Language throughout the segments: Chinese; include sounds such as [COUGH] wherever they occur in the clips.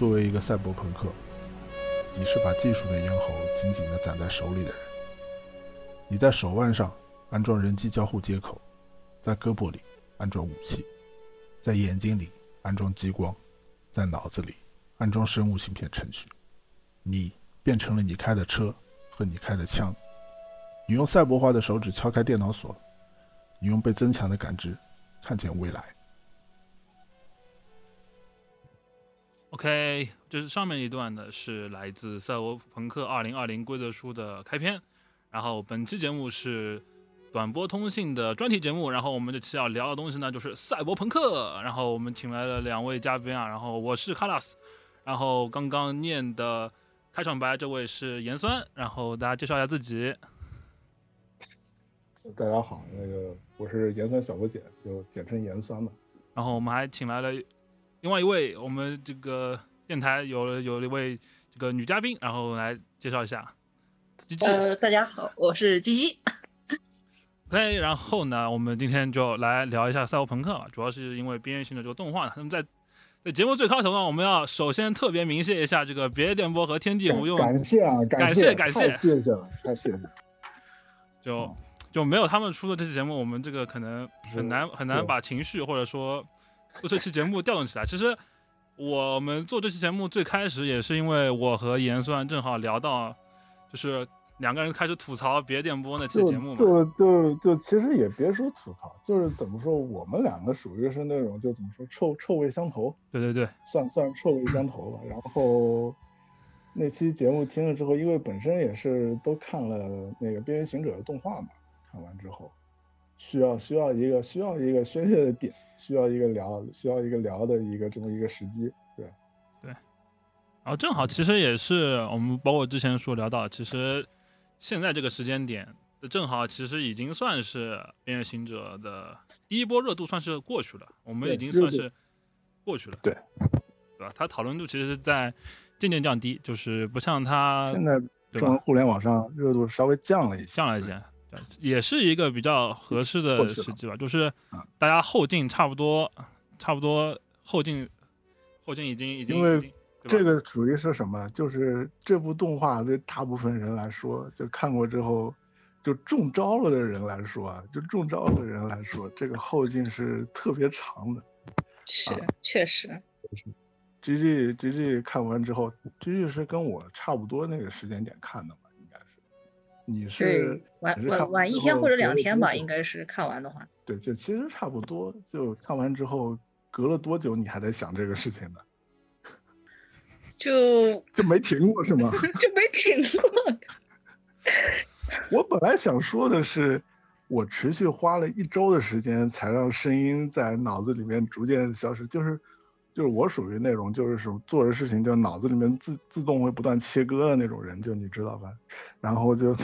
作为一个赛博朋克，你是把技术的咽喉紧紧地攒在手里的人。你在手腕上安装人机交互接口，在胳膊里安装武器，在眼睛里安装激光，在脑子里安装生物芯片程序。你变成了你开的车和你开的枪。你用赛博化的手指敲开电脑锁，你用被增强的感知看见未来。OK，就是上面一段呢是来自《赛博朋克2020》规则书的开篇，然后本期节目是短波通信的专题节目，然后我们这期要聊的东西呢就是赛博朋克，然后我们请来了两位嘉宾啊，然后我是卡拉斯，然后刚刚念的开场白这位是盐酸，然后大家介绍一下自己。大家好，那个我是盐酸小不姐，就简称盐酸吧。然后我们还请来了。另外一位，我们这个电台有有一位这个女嘉宾，然后来介绍一下。呃，大家好，我是鸡鸡。OK，然后呢，我们今天就来聊一下赛博朋克，主要是因为边缘性的这个动画。那么在在节目最开头呢，我们要首先特别鸣谢一下这个别电波和天地无用，感谢啊，感谢感谢，谢谢了，太谢谢。就就没有他们出的这期节目，我们这个可能很难很难把情绪或者说。做这期节目调动起来，其实我们做这期节目最开始也是因为我和盐酸正好聊到，就是两个人开始吐槽别电波那期节目嘛。就就就其实也别说吐槽，就是怎么说，我们两个属于是那种就怎么说臭臭味相投。对对对，算算臭味相投吧。然后那期节目听了之后，因为本身也是都看了那个《边缘行者》的动画嘛，看完之后。需要需要一个需要一个宣泄的点，需要一个聊需要一个聊的一个这么一个时机，对对。然后正好其实也是我们包括之前说聊到，其实现在这个时间点正好其实已经算是边缘行者的第一波热度算是过去了，我们已经算是过去了，对对吧？它讨论度其实是在渐渐降低，就是不像它现在中文互联网上热度稍微降了一些，降了一些。也是一个比较合适的时机吧，就是大家后劲差不多，差不多后劲，后劲已经已经。因为这个属于是什么？就是这部动画对大部分人来说，就看过之后就中招了的人来说啊，就中招的人来说，这个后劲是特别长的。是，确实。G G G G 看完之后，G G 是跟我差不多那个时间点看的嘛。你是晚晚晚一天或者两天吧，应该是看完的话。对，就其实差不多。就看完之后，隔了多久你还在想这个事情呢？[LAUGHS] 就就没停过是吗？[LAUGHS] 就没停过。[LAUGHS] 我本来想说的是，我持续花了一周的时间才让声音在脑子里面逐渐消失，就是。就是我属于那种，就是说做的事情就脑子里面自自动会不断切割的那种人，就你知道吧？然后就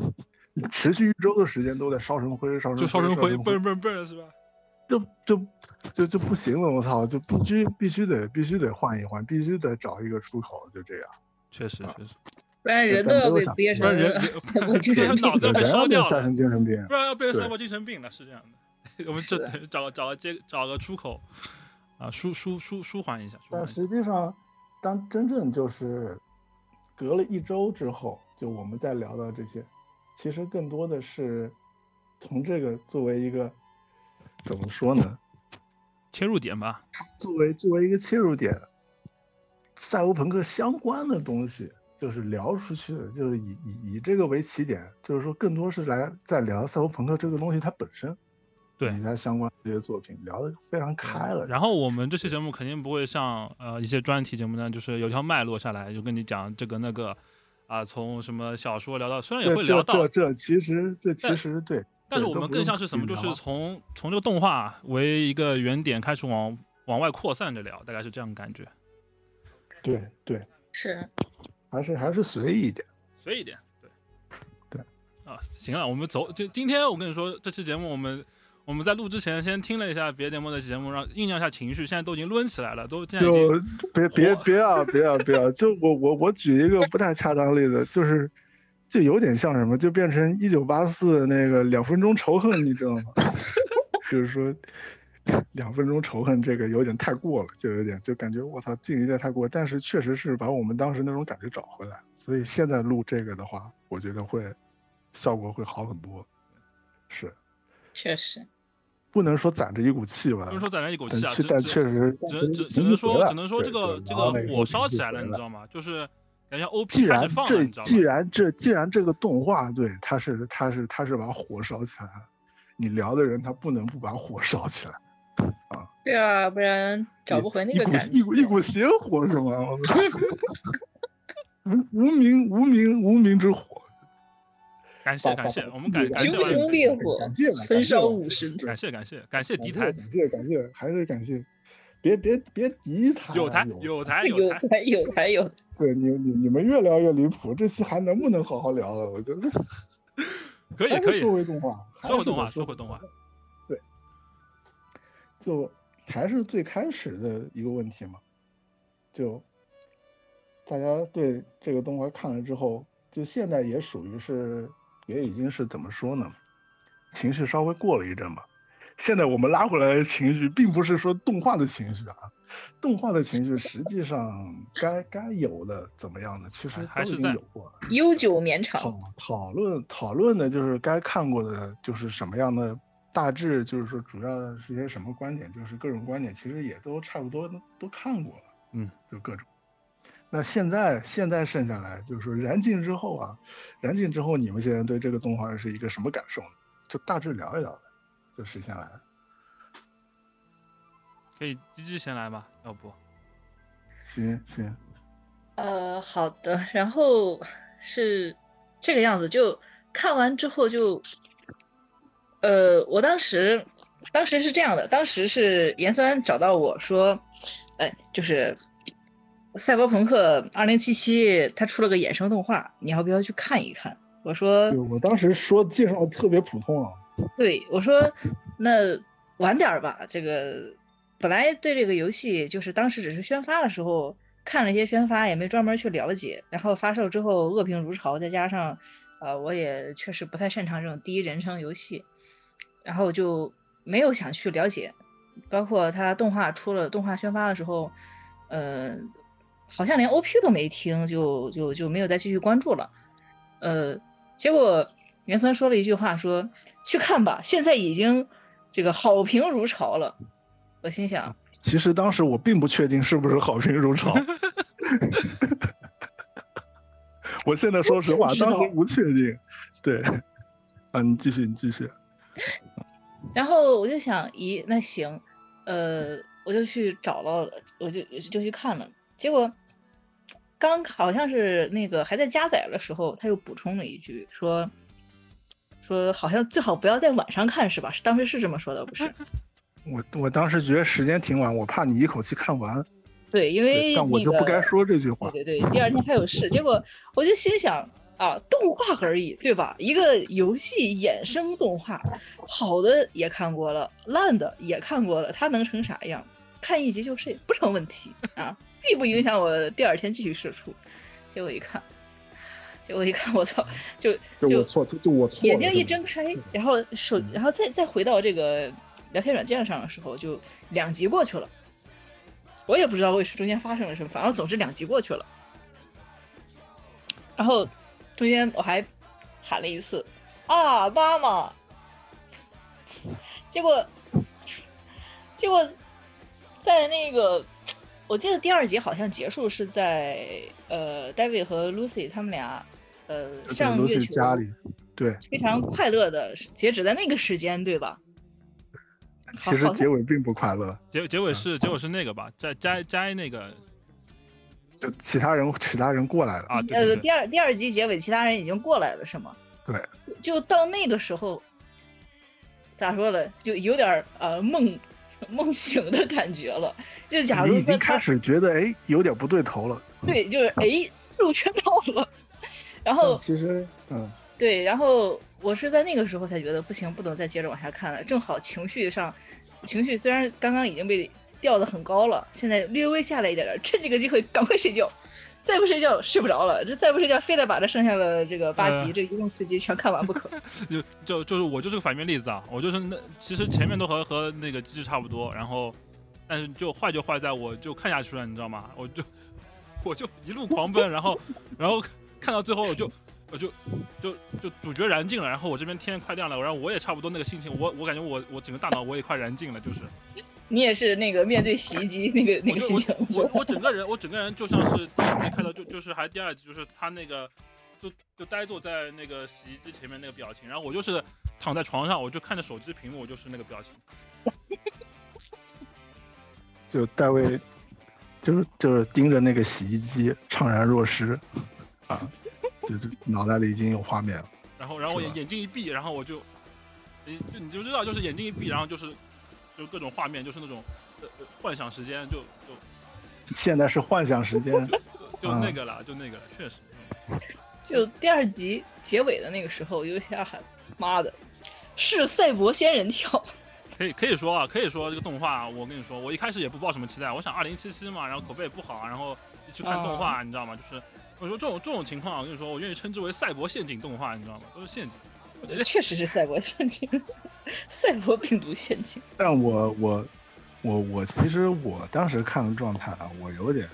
[LAUGHS] 持续一周的时间都在烧成灰，烧成就烧成灰，嘣嘣嘣是吧？就就就就不行了，我操！就必须必须得必须得换一换，必须得找一个出口，就这样。确实确实，不然人都 [LAUGHS] 要被憋成赛博精神病，脑子被烧掉了，精神病，不然要变成赛博精神病了，是这样的。[LAUGHS] 我们这找个找个接找个出口。啊，舒舒舒舒缓一下。但实际上，当真正就是隔了一周之后，就我们再聊到这些，其实更多的是从这个作为一个怎么说呢？切入点吧。作为作为一个切入点，赛博朋克相关的东西就是聊出去的，就是以以以这个为起点，就是说更多是来在聊赛博朋克这个东西它本身。对，其他相关这些作品聊得非常开了。然后我们这期节目肯定不会像呃一些专题节目那样，就是有条脉络下来，就跟你讲这个那个，啊，从什么小说聊到，虽然也会聊到。这这其实这其实对。但是我们更像是什么？就是从从这个动画为一个原点开始往往外扩散着聊，大概是这样的感觉。对对。是。还是还是随意一点。随意一点。对。对。啊，行了，我们走。就今天我跟你说，这期节目我们。我们在录之前先听了一下别节目的节目，让酝酿一下情绪。现在都已经抡起来了，都就别别 [LAUGHS] 别啊，别啊，别啊！就我我我举一个不太恰当例子，就是就有点像什么，就变成一九八四那个两分钟仇恨，你知道吗？[LAUGHS] 就是说，两分钟仇恨这个有点太过了，就有点就感觉我操，这有点太过。但是确实是把我们当时那种感觉找回来，所以现在录这个的话，我觉得会效果会好很多。是，确实，不能说攒着一股气吧，不能说攒着一股气啊，但确实只只只能说只能说这个这个火烧起来了，你知道吗？就是感觉 O P 开始放了，既然这既然这个动画对它是它是它是把火烧起来了，你聊的人他不能不把火烧起来。啊，对啊，不然找不回那个感觉。一股一股邪火是吗？无无名无名无名之火。感谢感谢，我们感感谢熊熊烈火，感谢焚烧五十。感谢感谢感谢敌台，感谢感谢，还是感谢。别别别敌 [LAUGHS] 台，有台有 [LAUGHS] 台有台有台有。对你你你们越聊越离谱，这期还能不能好好聊了？我觉得可 [LAUGHS] 以可以。说回动画，说回动画，说回动画。对就还是最开始的一个问题嘛，就大家对这个动画看了之后，就现在也属于是也已经是怎么说呢？情绪稍微过了一阵吧。现在我们拉回来的情绪，并不是说动画的情绪啊，动画的情绪实际上该该有的怎么样的，其实都已经有过了，悠久绵长。讨讨论讨论的就是该看过的，就是什么样的。大致就是说，主要是些什么观点，就是各种观点，其实也都差不多都都看过了，嗯，就各种。那现在现在剩下来就是说，燃尽之后啊，燃尽之后，你们现在对这个动画是一个什么感受呢？就大致聊一聊呗，就实现来。可以，鸡鸡先来吧，要不？行行。呃，好的。然后是这个样子，就看完之后就。呃，我当时，当时是这样的，当时是盐酸找到我说，哎，就是《赛博朋克2077》，它出了个衍生动画，你要不要去看一看？我说，我当时说介绍特别普通啊。对，我说那晚点吧。这个本来对这个游戏，就是当时只是宣发的时候看了一些宣发，也没专门去了解。然后发售之后恶评如潮，再加上，呃，我也确实不太擅长这种第一人称游戏。然后就没有想去了解，包括它动画出了动画宣发的时候，呃，好像连 OP 都没听，就就就没有再继续关注了。呃，结果元酸说了一句话，说去看吧，现在已经这个好评如潮了。我心想，其实当时我并不确定是不是好评如潮。[LAUGHS] 我现在说实话，当时不确定。对，啊，你继续，你继续。然后我就想，咦，那行，呃，我就去找了，我就就去看了。结果刚好像是那个还在加载的时候，他又补充了一句，说说好像最好不要在晚上看，是吧？当时是这么说的，不是？[LAUGHS] 我我当时觉得时间挺晚，我怕你一口气看完。对，因为但我就不该说这句话。对对对，第二天还有事。结果我就心想。啊，动画而已，对吧？一个游戏衍生动画，好的也看过了，烂的也看过了，它能成啥样？看一集就睡不成问题啊，并不影响我第二天继续射出。结果一看，结果一看，我操，就 [LAUGHS] 就错，就我错。眼睛一睁开，然后手，然后再再回到这个聊天软件上的时候，就两集过去了。我也不知道为什么中间发生了什么，反正总之两集过去了，然后。中间我还喊了一次啊妈妈，结果结果在那个我记得第二集好像结束是在呃 David 和 Lucy 他们俩呃上月球家里对非常快乐的截止在那个时间对吧？其实结尾并不快乐，结结尾是结尾是那个吧，摘摘摘那个。就其他人，其他人过来了啊！呃，第二第二集结尾，其他人已经过来了，是吗？对，就到那个时候，咋说呢？就有点呃梦 [LAUGHS] 梦醒的感觉了。就假如已经开始觉得哎有点不对头了。对，就是哎入圈套了。[LAUGHS] 然后其实嗯，对，然后我是在那个时候才觉得不行，不能再接着往下看了。正好情绪上，情绪虽然刚刚已经被。吊的很高了，现在略微下来一点点，趁这个机会赶快睡觉。再不睡觉睡不着了，这再不睡觉非得把这剩下的这个八集，呃这一共四集全看完不可。[LAUGHS] 就就就是我就是个反面例子啊，我就是那其实前面都和和那个机制差不多，然后但是就坏就坏在我就看下去了，你知道吗？我就我就一路狂奔，然后然后看到最后我就我就就就主角燃尽了，然后我这边天快亮了，然后我也差不多那个心情，我我感觉我我整个大脑我也快燃尽了，就是你也是那个面对洗衣机那个那个心情，我我我整个人我整个人就像是第一集看到就就是还第二集就是他那个就就呆坐在那个洗衣机前面那个表情，然后我就是躺在床上，我就看着手机屏幕，我就是那个表情。[LAUGHS] 就大卫，就是就是盯着那个洗衣机怅然若失，啊，就就脑袋里已经有画面了。然后，然后我眼眼睛一闭，然后我就，你就你就知道，就是眼睛一闭，然后就是就各种画面，就是那种呃呃幻想时间，就就 [LAUGHS] 现在是幻想时间，[LAUGHS] 就那个了，就那个了，确实。嗯就第二集结尾的那个时候，有一下喊妈的，是赛博仙人跳。[LAUGHS] 可以可以说啊，可以说这个动画，我跟你说，我一开始也不抱什么期待，我想二零七七嘛，然后口碑也不好，然后一去看动画，你知道吗？就是我说这种这种情况，我跟你说，我愿意称之为赛博陷阱动画，你知道吗？都是陷阱。我觉得确实是赛博陷阱，赛博病毒陷阱。但我我我我其实我当时看的状态啊，我有点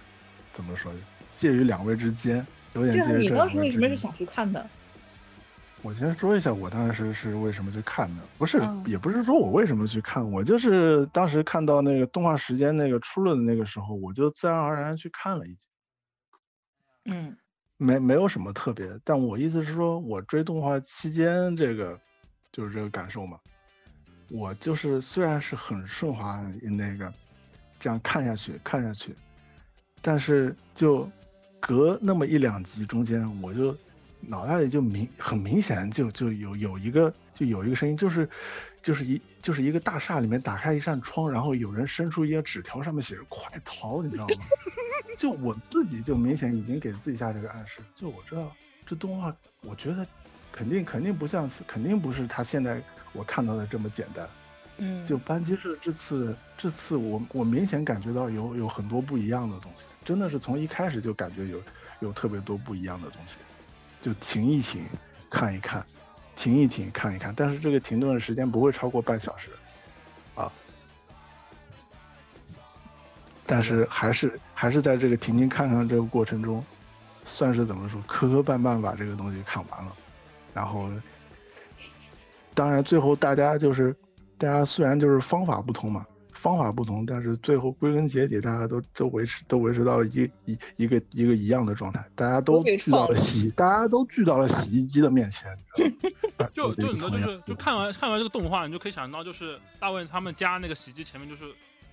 怎么说，介于两位之间，有点对啊，你介于这当时为。什么是想去看的？我先说一下，我当时是为什么去看的，不是，嗯也不是说我为什么去看，我就是当时看到那个动画时间那个出了的那个时候，我就自然而然去看了一集，嗯没没有什么特别。但我意思是说，我追动画期间这个就是这个感受嘛，我就是虽然是很顺滑那个这样看下去看下去，但是就隔那么一两集中间，我就脑袋里就明很明显就就有有一个就有一个声音，就是就是一就是一个大厦里面打开一扇窗，然后有人伸出一个纸条，上面写着“快逃”，你知道吗？[LAUGHS] 就我自己就明显已经给自己下这个暗示，就我知道这动画，我觉得肯定肯定不像是肯定不是他现在我看到的这么简单。嗯，就班级社这次这次我我明显感觉到有有很多不一样的东西，真的是从一开始就感觉有有特别多不一样的东西，就停一停，看一看，停一停，看一看，但是这个停顿的时间不会超过半小时，啊，但是还是还是在这个停停看看这个过程中，算是怎么说磕磕绊绊把这个东西看完了，然后，当然最后大家就是大家虽然就是方法不同嘛，方法不同，但是最后归根结底，大家都都维持都维持到了一一一个一个一样的状态，大家都聚到了了洗，大家都聚到了洗衣机的面前，就就你知道，就是就看完看完这个动画，你就可以想到，就是大卫他们家那个洗衣机前面就是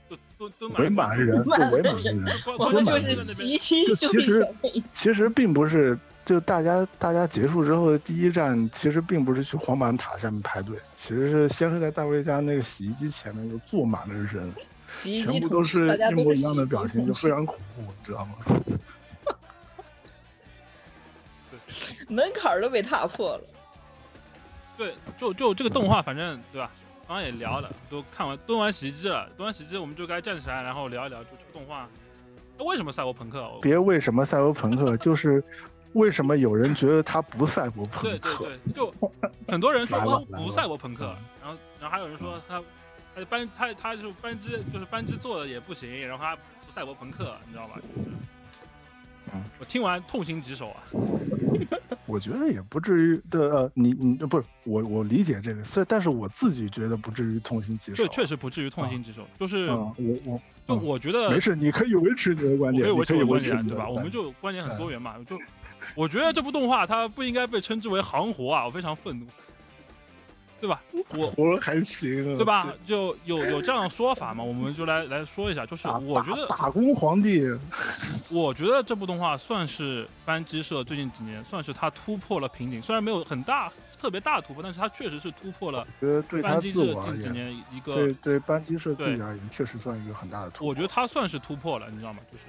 就蹲蹲围满人，就围满人我们就是洗衣机就其实。其实并不是，就大家大家结束之后的第一站，其实并不是去黄板塔下面排队，其实是先是在大卫家那个洗衣机前面就坐满了人，洗衣全机同事，部都是一模一样的表情，就非常恐怖，你知道吗？[LAUGHS] 门槛都被踏破了。对，就就这个动画，反正对吧？刚刚也聊了，都看完蹲完洗衣机了，蹲完洗衣机我们就该站起来，然后聊一聊就这个动画。那为什么赛博朋克？别为什么赛博朋克，就是为什么有人觉得他不赛博朋克对对克？对，就很多人说来了哦不赛博朋克，然后然后还有人说他他班他他就是班机就是班机做的也不行，然后他不赛博朋克，你知道吧？就是嗯，我听完痛心疾首啊。[LAUGHS] 我觉得也不至于的，呃，你你不是我我理解这个，所以但是我自己觉得不至于痛心疾首。对，确实不至于痛心疾首，就是嗯，我我就嗯我觉得没事，你可以维持你的观点，我可以维持我的观点，对吧？我们就观点很多元嘛，就我觉得这部动画它不应该被称之为行活啊，我非常愤怒，对吧？我我还行，对吧？就有有这样的说法嘛，我们就来来说一下，就是我觉得打打工皇帝，我觉得这部动画算是班机社最近几年算是它突破了瓶颈，虽然没有很大特别大的突破，但是它确实是突破了觉得对他班机自社近几年一个对，对班机社自己对而言，确实算一个很大的突破。我觉得它算是突破了，你知道吗？就是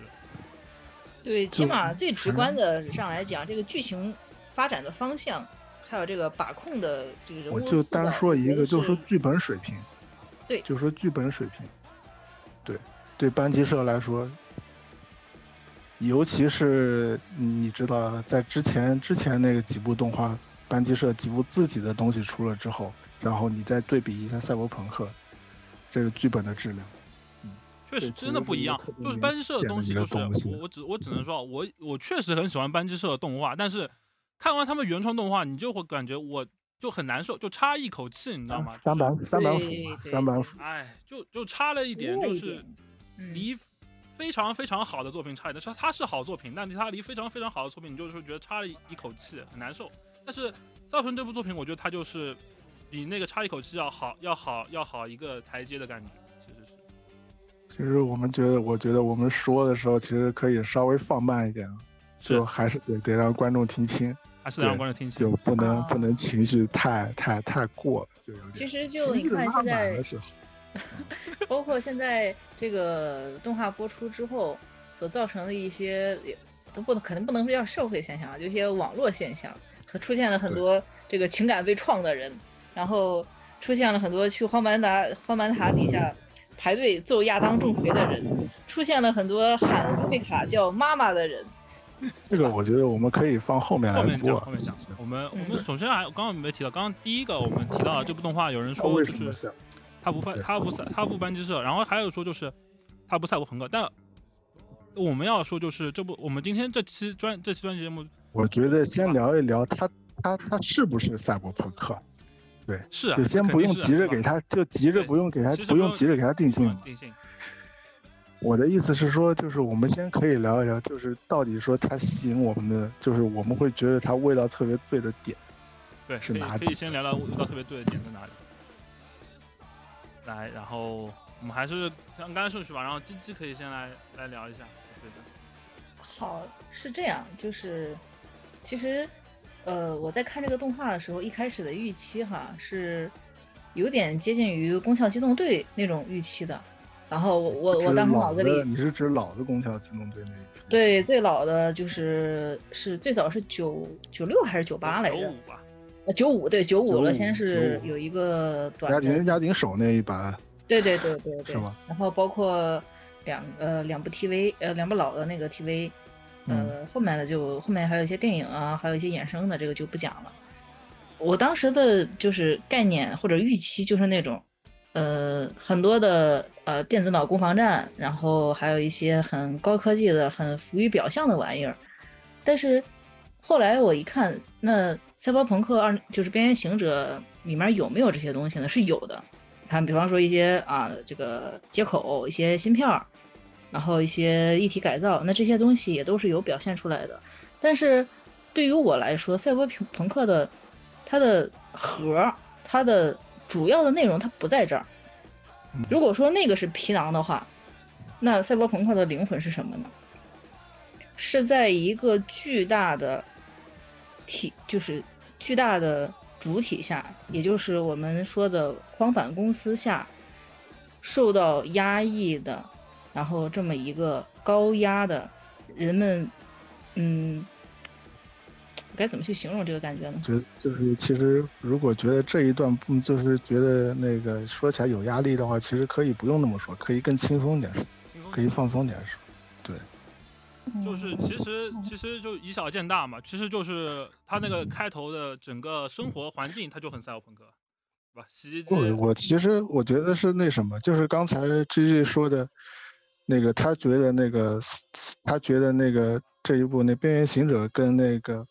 对，起码最直观的上来讲，这个剧情发展的方向，还有这个把控的这个人物我就单说一个，就是说剧本水平，对。就说剧本水平，对，对班级社来说，尤其是你知道，在之前之前那个几部动画，班级社几部自己的东西出了之后，然后你再对比一下赛博朋克，这个剧本的质量，确实真的不一样。就是班级社的东西，就是我我只我只能说，我我确实很喜欢班级社的动画，但是看完他们原创动画，你就会感觉我就很难受，就差一口气，你知道吗？三就是板三板斧三板斧，哎，就就差了一点，就是离非常非常好的作品差一点。它它是好作品，但是它离非常非常好的作品，你就是觉得差了一一口气，很难受。但是《造成》这部作品，我觉得它就是比那个差一口气要好，要好，要好一个台阶的感觉。其实我们觉得，我觉得我们说的时候，其实可以稍微放慢一点，啊就还是得得让观众听清，还是得让观众听清。就不能啊不能情绪太太太过了，就有点。其实就你看现在 [LAUGHS] 包括现在这个动画播出之后所造成的一些，也都不能肯定不能说叫社会现象，就一些网络现象，和出现了很多这个情感被创的人，然后出现了很多去荒蛮达荒蛮塔底下排队揍亚当重锤的人，出现了很多喊贝卡叫妈妈的人。这个，我觉得我们可以放后面来后面讲，后。面讲。我们我嗯们首先还刚刚没提到，刚刚第一个我们提到了这部动画，有人说就是？他不对他不赛他不班机社，然后还有说就是他不赛博朋克，但我们要说就是这部我们今天这期专这期专辑节目我觉得先聊一聊他他他是不是赛博朋克，是啊，就先不用急着给他，就急着不用给他，不用急着给他定性嗯。定性，我的意思是说，就是我们先可以聊一聊，就是到底说它吸引我们的，就是我们会觉得它味道特别对的点。对，是哪里可以先聊聊味道特别对的点在哪里。来，然后我们还是按刚才顺序吧，然后鸡鸡可以先来来聊一下，对的。好，是这样，就是其实，呃，我在看这个动画的时候，一开始的预期哈是有点接近于《宫壳机动队》那种预期的。然后我我我当时脑子里你是指老的宫壳机动队那一批？对最老的就是是最早是九九六还是九八来着九五？吧，呃，九五对九五了，先是有一个短押的井押井守那一版对对对对对，是吗？然后包括两呃两部 TV 呃两部老的那个 TV，嗯呃后面的就后面还有一些电影啊，还有一些衍生的，这个就不讲了。我当时的就是概念或者预期就是那种，呃很多的呃电子脑攻防战，然后还有一些很高科技的、很浮于表象的玩意儿。但是后来我一看，那《赛博朋克二》就是《边缘行者》里面有没有这些东西呢？是有的。看，比方说一些啊，这个接口、一些芯片儿，然后一些一体改造，那这些东西也都是有表现出来的。但是对于我来说，赛博朋朋克的它的核，它的主要的内容它不在这儿嗯。如果说那个是皮囊的话，那赛博朋克的灵魂是什么呢？是在一个巨大的体，就是巨大的主体下，也就是我们说的荒反公司下，受到压抑的，然后这么一个高压的，人们，嗯，该怎么去形容这个感觉呢？觉得就是其实如果觉得这一段嗯就是觉得那个说起来有压力的话，其实可以不用那么说，可以更轻松点说，可以放松点说。就是其实其实就以小见大嘛，其实就是他那个开头的整个生活环境，他就很赛博朋克，对吧？洗衣机，不，我其实我觉得是那什么，就是刚才 G G 说的，那个他觉得那个他觉得那个这一部那边缘行者跟那个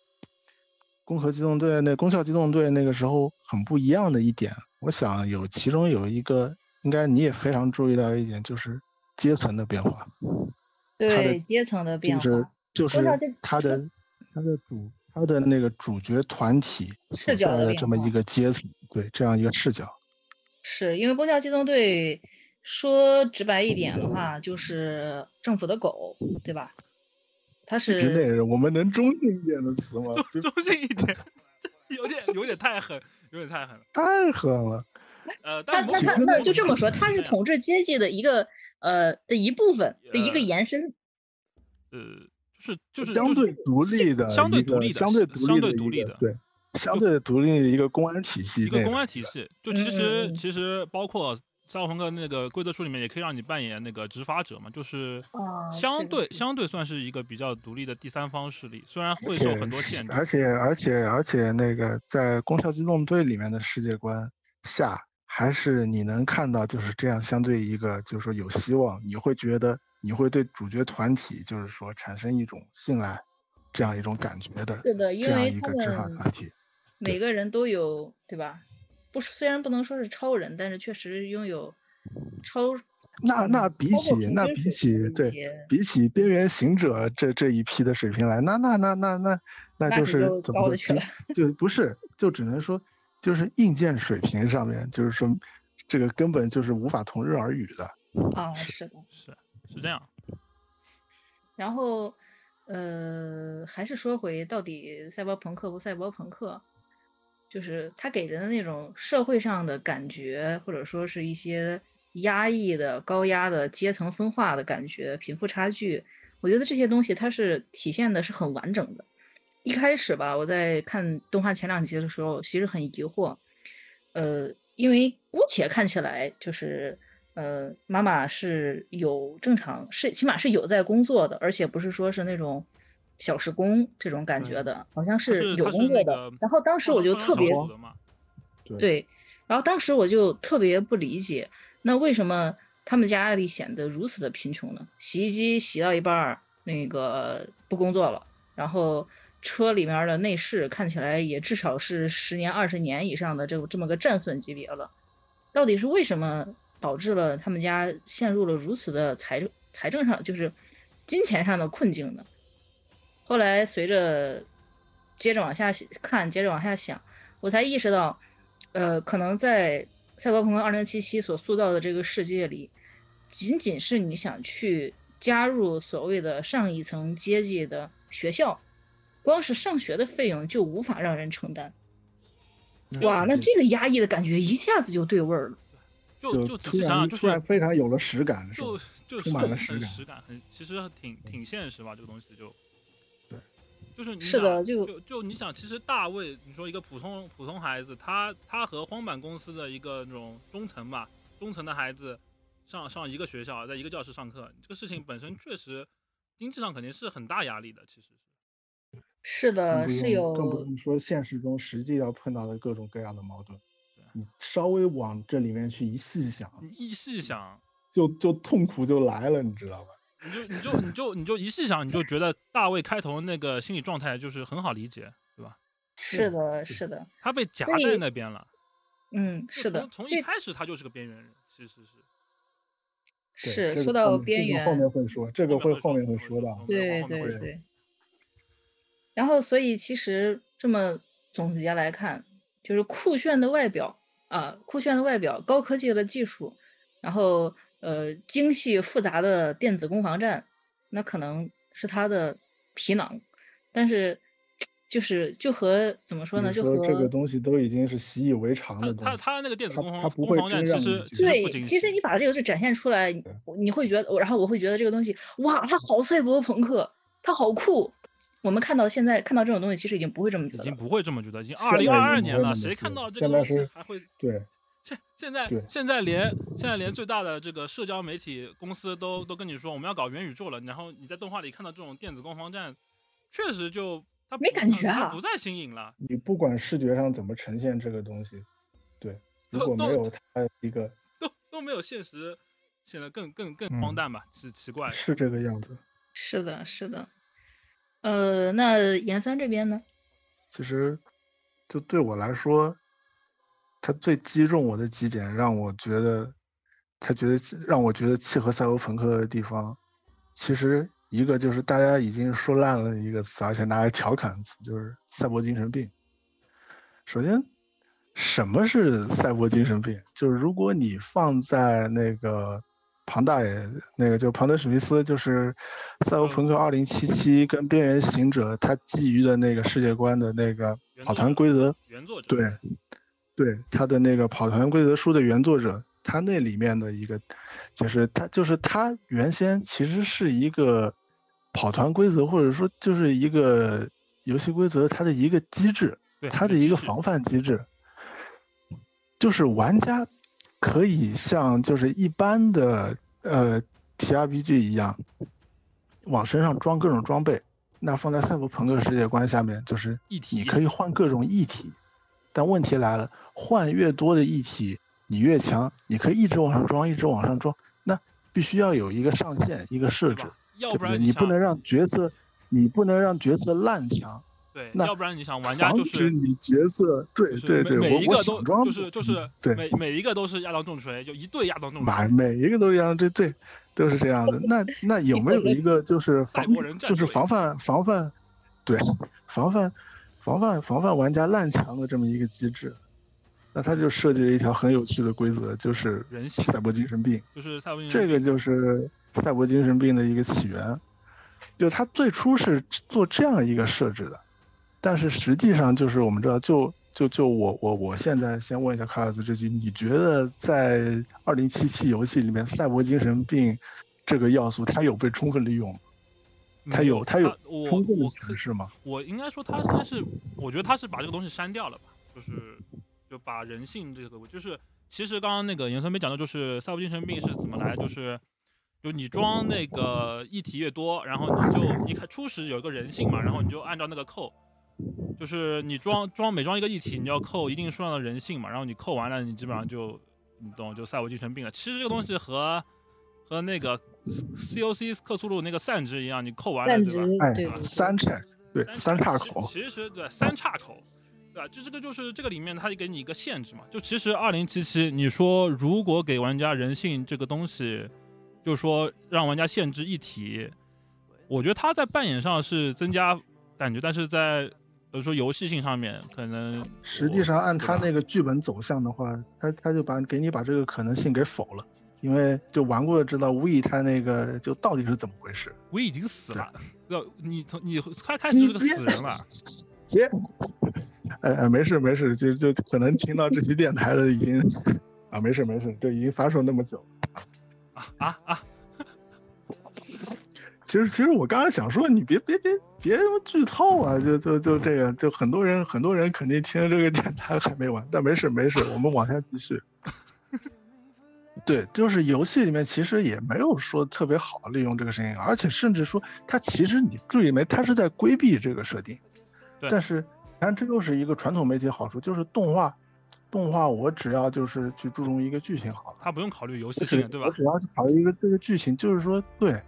攻壳机动队那攻壳机动队那个时候很不一样的一点，我想有其中有一个，应该你也非常注意到一点，就是阶层的变化，对阶层的变化，就是就是他的他的主他的那个主角团体所视角的这么一个阶层，对这样一个视角。是因为攻壳机动队说直白一点的话，就是政府的狗，对吧？它是人，我们能中性一点的词吗？中性一点，有点有点太狠，有点太狠了。太狠了。呃，那那他但某种那就这么说，它是统治阶级的一个呃的一部分的一个呃延伸。呃，就是就是相对独立的，相对独立的相对独立相对的独立的对，相对独立的一个公安体系一个公安体系，就其实其实包括赛博朋克那个规则书里面也可以让你扮演那个执法者嘛，就是啊相对相对算是一个比较独立的第三方势力，虽然会受很多限制。而且而且而且那个在《攻壳机动队》里面的世界观下，还是你能看到就是这样相对一个就是说有希望，你会觉得你会对主角团体就是说产生一种信赖，这样一种感觉的是的，因这样为他一个执法们团体。每个人都有，对吧？不是，虽然不能说是超人，但是确实拥有超。那那比起那比起对比起边缘行者这这一批的水平来，那那那那那那那就是就怎么说经高了去了就不是就只能说就是硬件水平上面，就是说这个根本就是无法同日而语的。啊，是的。是是这样，[LAUGHS] 然后，呃，还是说回到底赛博朋克不赛博朋克，就是他给人的那种社会上的感觉，或者说是一些压抑的、高压的阶层分化的感觉、贫富差距，我觉得这些东西它是体现的是很完整的。一开始吧，我在看动画前两集的时候，其实很疑惑，呃，因为姑且看起来就是，呃，妈妈是有正常，是起码是有在工作的，而且不是说是那种小时工这种感觉的，好像是有工作的。然后当时我就特别对对，然后当时我就特别不理解，那为什么他们家里显得如此的贫穷呢？洗衣机洗到一半儿，那个不工作了，然后车里面的内饰看起来也至少是十年、二十年以上的这这么个战损级别了，到底是为什么导致了他们家陷入了如此的财政财政上就是金钱上的困境呢？后来随着接着往下看，接着往下想，我才意识到，呃，可能在《赛博朋克2077》所塑造的这个世界里，仅仅是你想去加入所谓的上一层阶级的学校，光是上学的费用就无法让人承担。哇，那这个压抑的感觉一下子就对味儿了。就就突然突然非常有了实感，是吧就就充满了实感实感，很其实挺挺现实吧，这个东西就。对。就是你是的想就就就你想，其实大卫，你说一个普通普通孩子，他他和荒坂公司的一个那种中层吧，中层的孩子上上一个学校，在一个教室上课，这个事情本身确实经济上肯定是很大压力的，其实是。是的，是有更不有用说现实中实际要碰到的各种各样的矛盾对。你稍微往这里面去一细想，你一细想，就就痛苦就来了，你知道吧？你就你就你就你就一细想，你就觉得大卫开头那个心理状态就是很好理解，对吧？是的，是的，他被夹在那边了。嗯，是的从，一开始他就是个边缘人，其实是。是说到边缘，后面会说，这个会会后面会说到后。面对后面会说对对。然后，所以其实这么总结来看，就是酷炫的外表啊，酷炫的外表，高科技的技术，然后呃精细复杂的电子攻防战，那可能是他的皮囊，但是就是就和怎么说呢，就和这个东西都已经是习以为常的东西，他他那个电子他攻防他不会真其实让你对，其实你把这个就展现出来，你会觉得，然后我会觉得这个东西，哇，他好赛博朋克，他好酷。我们看到现在看到这种东西，其实已经不会这么觉得。已经不会这么觉得，已经二零二二年了，谁看到得现在这个东西是还会？对，现现在现在连现在连最大的这个社交媒体公司都都跟你说我们要搞元宇宙了，然后你在动画里看到这种电子攻防战，确实就它没感觉啊不再新颖了。你不管视觉上怎么呈现这个东西，对，如都没有它一个都都没有现实显得更更更嗯荒诞吧，奇奇怪。是这个样子，是的，是的。呃，那盐酸这边呢？其实就对我来说，它最击中我的几点，让我觉得，他觉得让我觉得契合赛博朋克的地方，其实一个就是大家已经说烂了一个词，而且拿来调侃词，就是赛博精神病。首先，什么是赛博精神病？就是如果你放在那个庞大爷，那个就庞德史密斯，就是《赛博朋克2077》跟《边缘行者》他基于的那个世界观的那个跑团规则，原作者对，对，他的那个跑团规则书的原作者，他那里面的一个，就是他就是他原先其实是一个跑团规则，或者说就是一个游戏规则它的一个机制，对它的一个防范机制，就是玩家可以像就是一般的呃 TRPG 一样，往身上装各种装备。那放在赛博朋克世界观下面，就是一体你可以换各种异体，但问题来了，换越多的异体，你越强，你可以一直往上装，一直往上装，那必须要有一个上限，一个设置？要不对不对？你不能让角色，你不能让角色烂强，对，那要不然你想玩家防就是止你角色，对对对，每每一个我我想都装就是就是对每每一个都是亚当重锤，就一对亚当重每锤。每一个都一样，这这都是这样的。那那有没有一个就是 [LAUGHS] 防就是防范防范，对 [LAUGHS] 防范防范防范玩家烂强的这么一个机制？那他就设计了一条很有趣的规则，就是人性赛博精神病。就是赛博精神这个就是赛博精神病的一个起源，就他最初是做这样一个设置的，但是实际上就是我们知道，就就就我我我现在先问一下卡尔斯这句，你觉得在二零七七游戏里面，赛博精神病这个要素它有被充分利用吗？它没有他有我充分的我诠释吗？我应该说他应该是，我觉得他是把这个东西删掉了吧，就是就把人性这个，就是其实刚刚那个严森没讲到，就是赛博精神病是怎么来，就是就你装那个议题越多，然后你就你看初始有一个人性嘛，然后你就按照那个扣，就是你装装每装一个议题，你要扣一定数量的人性嘛，然后你扣完了，你基本上就你懂就赛博精神病了。其实这个东西和和那个 COC 克苏鲁那个散值一样，你扣完了对吧？值哎三 check 对三叉口，其实对三叉口，对吧？就这个就是这个里面它给你一个限制嘛。就其实二零七七，你说如果给玩家人性这个东西，就是说让玩家限制一体，我觉得它在扮演上是增加感觉，但是在比如说游戏性上面，可能实际上按他那个剧本走向的话，他他就把给你把这个可能性给否了，因为就玩过的知道 We 他那个就到底是怎么回事。我已经死了，你从你开开始你是个死人了，别，哎哎，没事没事，就就可能听到这期电台的已经啊，没事没事，这已经发售那么久。啊啊啊！其实其实我刚才想说，你别别别别剧透啊，就就就这个，就很多人很多人肯定听这个电台还没完，但没事没事，我们往下继续。对，就是游戏里面其实也没有说特别好利用这个声音，而且甚至说它其实你注意没，它是在规避这个设定。对但是你看这又是一个传统媒体好处，就是动画，动画我只要就是去注重一个剧情好了。它不用考虑游戏就是性，对吧我？主要是考虑一个这个剧情，就是说对，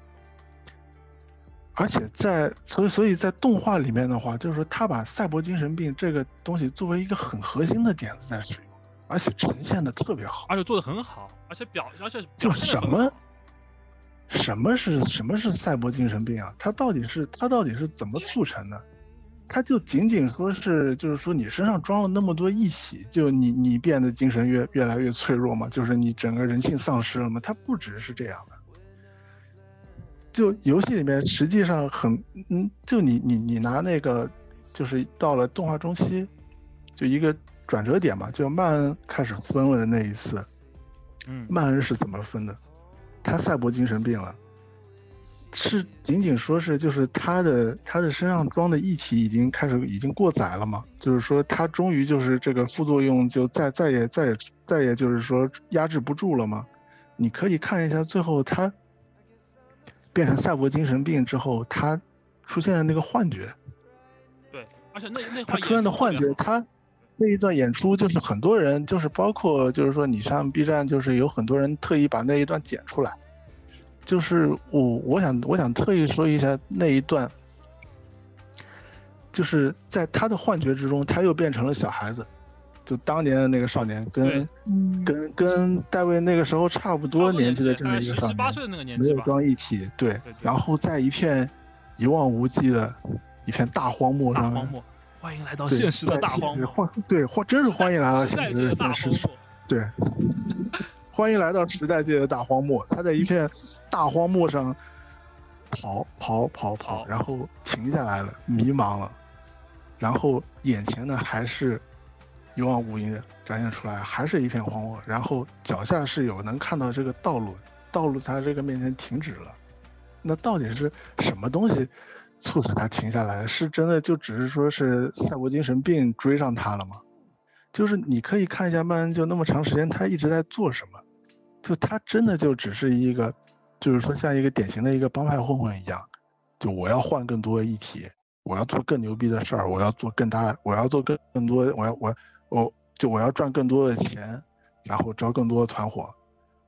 而且在所以所以在动画里面的话，就是说他把赛博精神病这个东西作为一个很核心的点子在使用，而且呈现的特别好。而且做的很好，而且表而且就什么什么是什么是赛博精神病啊？它到底是它到底是怎么促成的？他就仅仅说是就是说你身上装了那么多一体，就你你变得精神越越来越脆弱嘛？就是你整个人性丧失了嘛？它不只是这样的。就游戏里面实际上很嗯，就你你你拿那个就是到了动画中期，就一个转折点嘛，就曼恩开始分了的那一次，嗯，曼恩是怎么分的？他赛博精神病了，是仅仅说是就是他的他的身上装的异体已经开始已经过载了嘛？就是说他终于就是这个副作用就再再也再也再也就是说压制不住了吗？你可以看一下最后他变成赛博精神病之后，他出现的那个幻觉，对，而且那那他块出现的幻觉，他那一段演出就是很多人，就是包括就是说你上 B 站，就是有很多人特意把那一段剪出来，就是我我想我想特意说一下那一段，就是在他的幻觉之中，他又变成了小孩子，就当年的那个少年，跟跟跟戴维那个时候差不多年纪的这么一个少年，十八岁的那个年没有，装一体，对对，然后在一片一望无际的一片大荒漠上，大荒漠，欢迎来到，现实的大荒漠，欢对欢真是欢迎来到现实的大荒漠，对，欢迎来到时代界的大荒漠。他在一片大荒漠上跑跑跑跑，跑然后停下来了，迷茫了，然后眼前呢还是一望无垠的展现出来，还是一片荒漠，然后脚下是有能看到这个道路，道路在这个面前停止了。那到底是什么东西促使他停下来？是真的就只是说是赛博精神病追上他了吗？就是你可以看一下曼恩，就那么长时间他一直在做什么，就他真的就只是一个，就是说像一个典型的一个帮派混混一样，就我要换更多的议题，我要做更牛逼的事儿，我要做更大，我要做更更多，我要我我就我要赚更多的钱，然后招更多的团伙，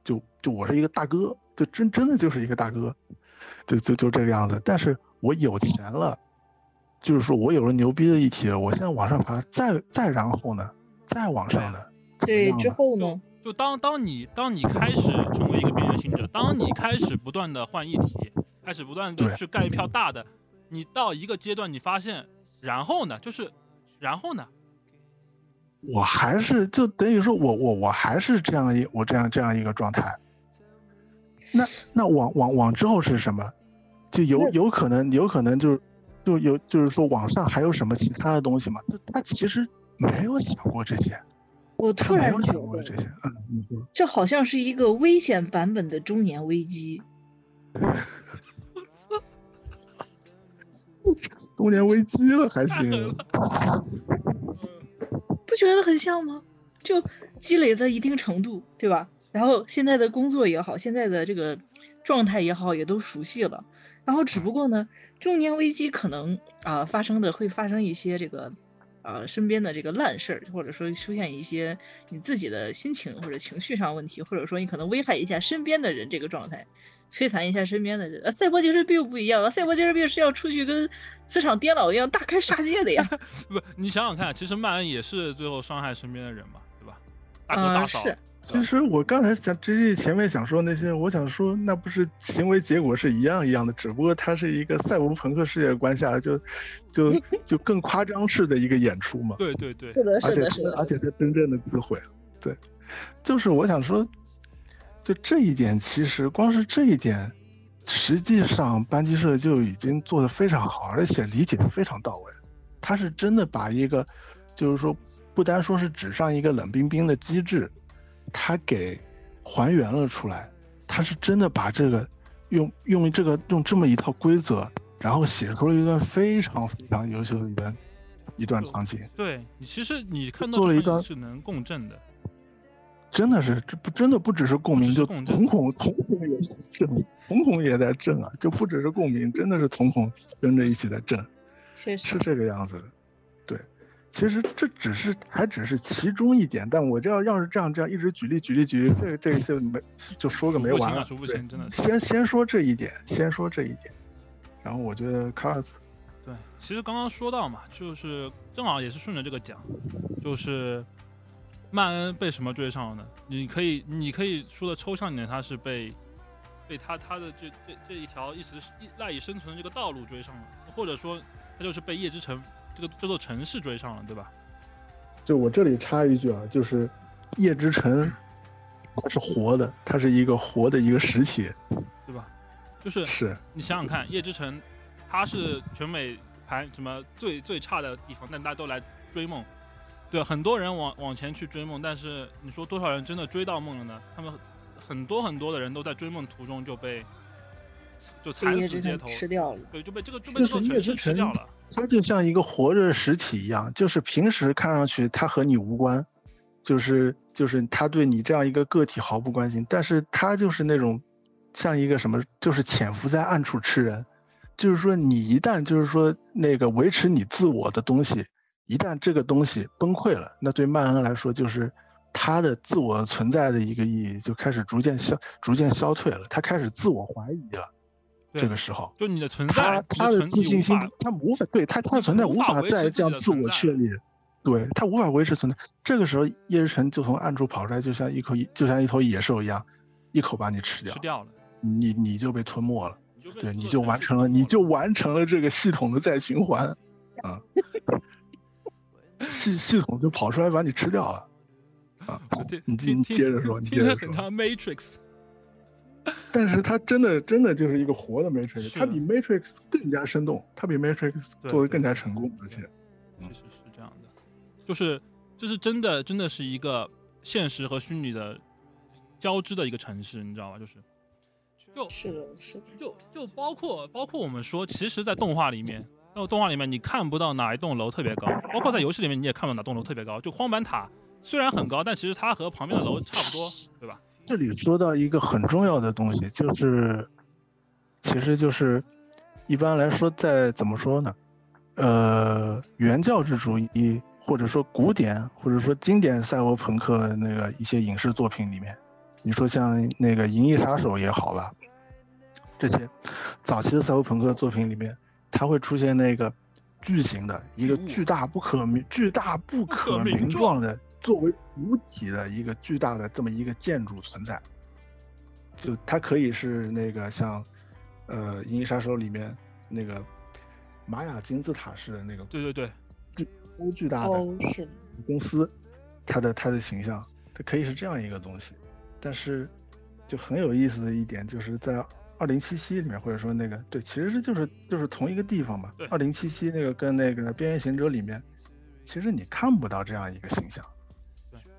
就就我是一个大哥，就真真的就是一个大哥，就就就这个样子。但是我有钱了，就是说我有了牛逼的议题了，我现在往上爬，再再然后呢，再往上呢，对，之后呢？就当当你当你开始成为一个边缘行者，当你开始不断的换议题，开始不断的对去盖一票大的，你到一个阶段，你发现，然后呢，就是，然后呢，我还是就等于说我我我还是这样一我这样这样一个状态。那那往往往之后是什么？就有有可能有可能就是就有就是说网上还有什么其他的东西吗？就他其实没有想过这些，我突然觉得想过这些。嗯，你说这好像是一个危险版本的中年危机。[LAUGHS] 中年危机了还行？[LAUGHS] 不觉得很像吗？就积累到一定程度，对吧？然后现在的工作也好，现在的这个状态也好，也都熟悉了。然后只不过呢，中年危机可能啊、发生的会发生一些这个啊、身边的这个烂事儿，或者说出现一些你自己的心情或者情绪上问题，或者说你可能危害一下身边的人这个状态。摧残一下身边的人，啊，赛博精神病不一样啊！赛博精神病是要出去跟磁场颠倒一样大开杀戒的呀。[LAUGHS] 不，你想想看，其实曼恩也是最后伤害身边的人嘛，对吧？大哥大啊，嫂，是，其实我刚才想，这是前面想说那些，我想说那不是行为结果是一样一样的，只不过它是一个赛博朋克世界观下就就 [LAUGHS] 就更夸张式的一个演出嘛。对对对，是的，而且是的，是的，而且他真正的自毁了。对，就是我想说，就这一点，其实光是这一点，实际上班级社就已经做得非常好，而且理解的非常到位。他是真的把一个，就是说，不单说是纸上一个冷冰冰的机制，他给还原了出来。他是真的把这个用用这个用这么一套规则，然后写出了一段非常非常优秀的一段一段场景。对你其实你看到做了一这场个是能共振的，真的是，这不真的不只是共鸣，就瞳孔瞳孔也在震，瞳孔也在震啊！就不只是共鸣，真的是瞳孔跟着一起在震，确实是这个样子的。对，其实这只是还只是其中一点，但我这要要是这样这样一直举例举例举例，这个这个就没就说个没完了。说不对清，真的。先先说这一点，先说这一点，然后我觉得卡尔斯对，其实刚刚说到嘛，就是正好也是顺着这个讲，就是曼恩被什么追上了呢？你可以，你可以说的抽象一点，他是被被他他的这这这一条一直一赖以生存的这个道路追上了，或者说他就是被夜之城这个这座城市追上了，对吧？就我这里插一句啊，就是夜之城，它是活的，它是一个活的一个实体，对吧？就是是你想想看，夜之城，它是全美排什么最最差的地方，但大家都来追梦，对，很多人往往前去追梦，但是你说多少人真的追到梦了呢？他们很多很多的人都在追梦途中就被就惨死街头，吃掉了。对，就被这个就被就是这座城市吃掉了。它就像一个活着的实体一样，就是平时看上去它和你无关，就是就是它对你这样一个个体毫不关心，但是它就是那种像一个什么，就是潜伏在暗处吃人，就是说你一旦就是说那个维持你自我的东西，一旦这个东西崩溃了，那对曼恩来说就是他的自我存在的一个意义就开始逐渐消逐渐消退了，他开始自我怀疑了，这个时候。就你的存他他的自信心，他无法对他他的存在无无法再这样自我确立，对他无法维持存在。这个时候，叶之城就从暗处跑出来，就像一口就像一头野兽一样，一口把你吃掉吃，掉了，你你就被吞没了，对，你就完成了，你就完成了这个系统的再循环，[LAUGHS] 啊，系系统就跑出来把你吃掉了，[LAUGHS] 啊，你听听你接着说你接着说很像 Matrix。但是它真的真的就是一个活的 Matrix，是它比 Matrix 更加生动，它比 Matrix 做的更加成功，而且。其实是这样的，就是这是真的，真的是一个现实和虚拟的交织的一个城市，你知道吧？就是就是的，是的。就就包括包括我们说，其实，在动画里面，那个动画里面你看不到哪一栋楼特别高，包括在游戏里面你也看不到哪栋楼特别高。就荒坂塔虽然很高，但其实它和旁边的楼差不多，对吧？这里说到一个很重要的东西，就是，其实就是，一般来说，在怎么说呢？呃，原教旨主义或者说古典或者说经典赛博朋克那个一些影视作品里面，你说像那个《银翼杀手》也好了，这些早期的赛博朋克作品里面，它会出现那个巨型的一个巨大不可名、巨大不可可名状的作为主体的一个巨大的这么一个建筑存在。就它可以是那个像，呃，《银翼杀手》里面那个玛雅金字塔式的那个对对对，超巨大的公司，它的它的形象，它可以是这样一个东西。但是，就很有意思的一点，就是在二零七七里面，或者说那个对，其实是就是就是同一个地方嘛对。二零七七那个跟那个边缘行者里面，其实你看不到这样一个形象。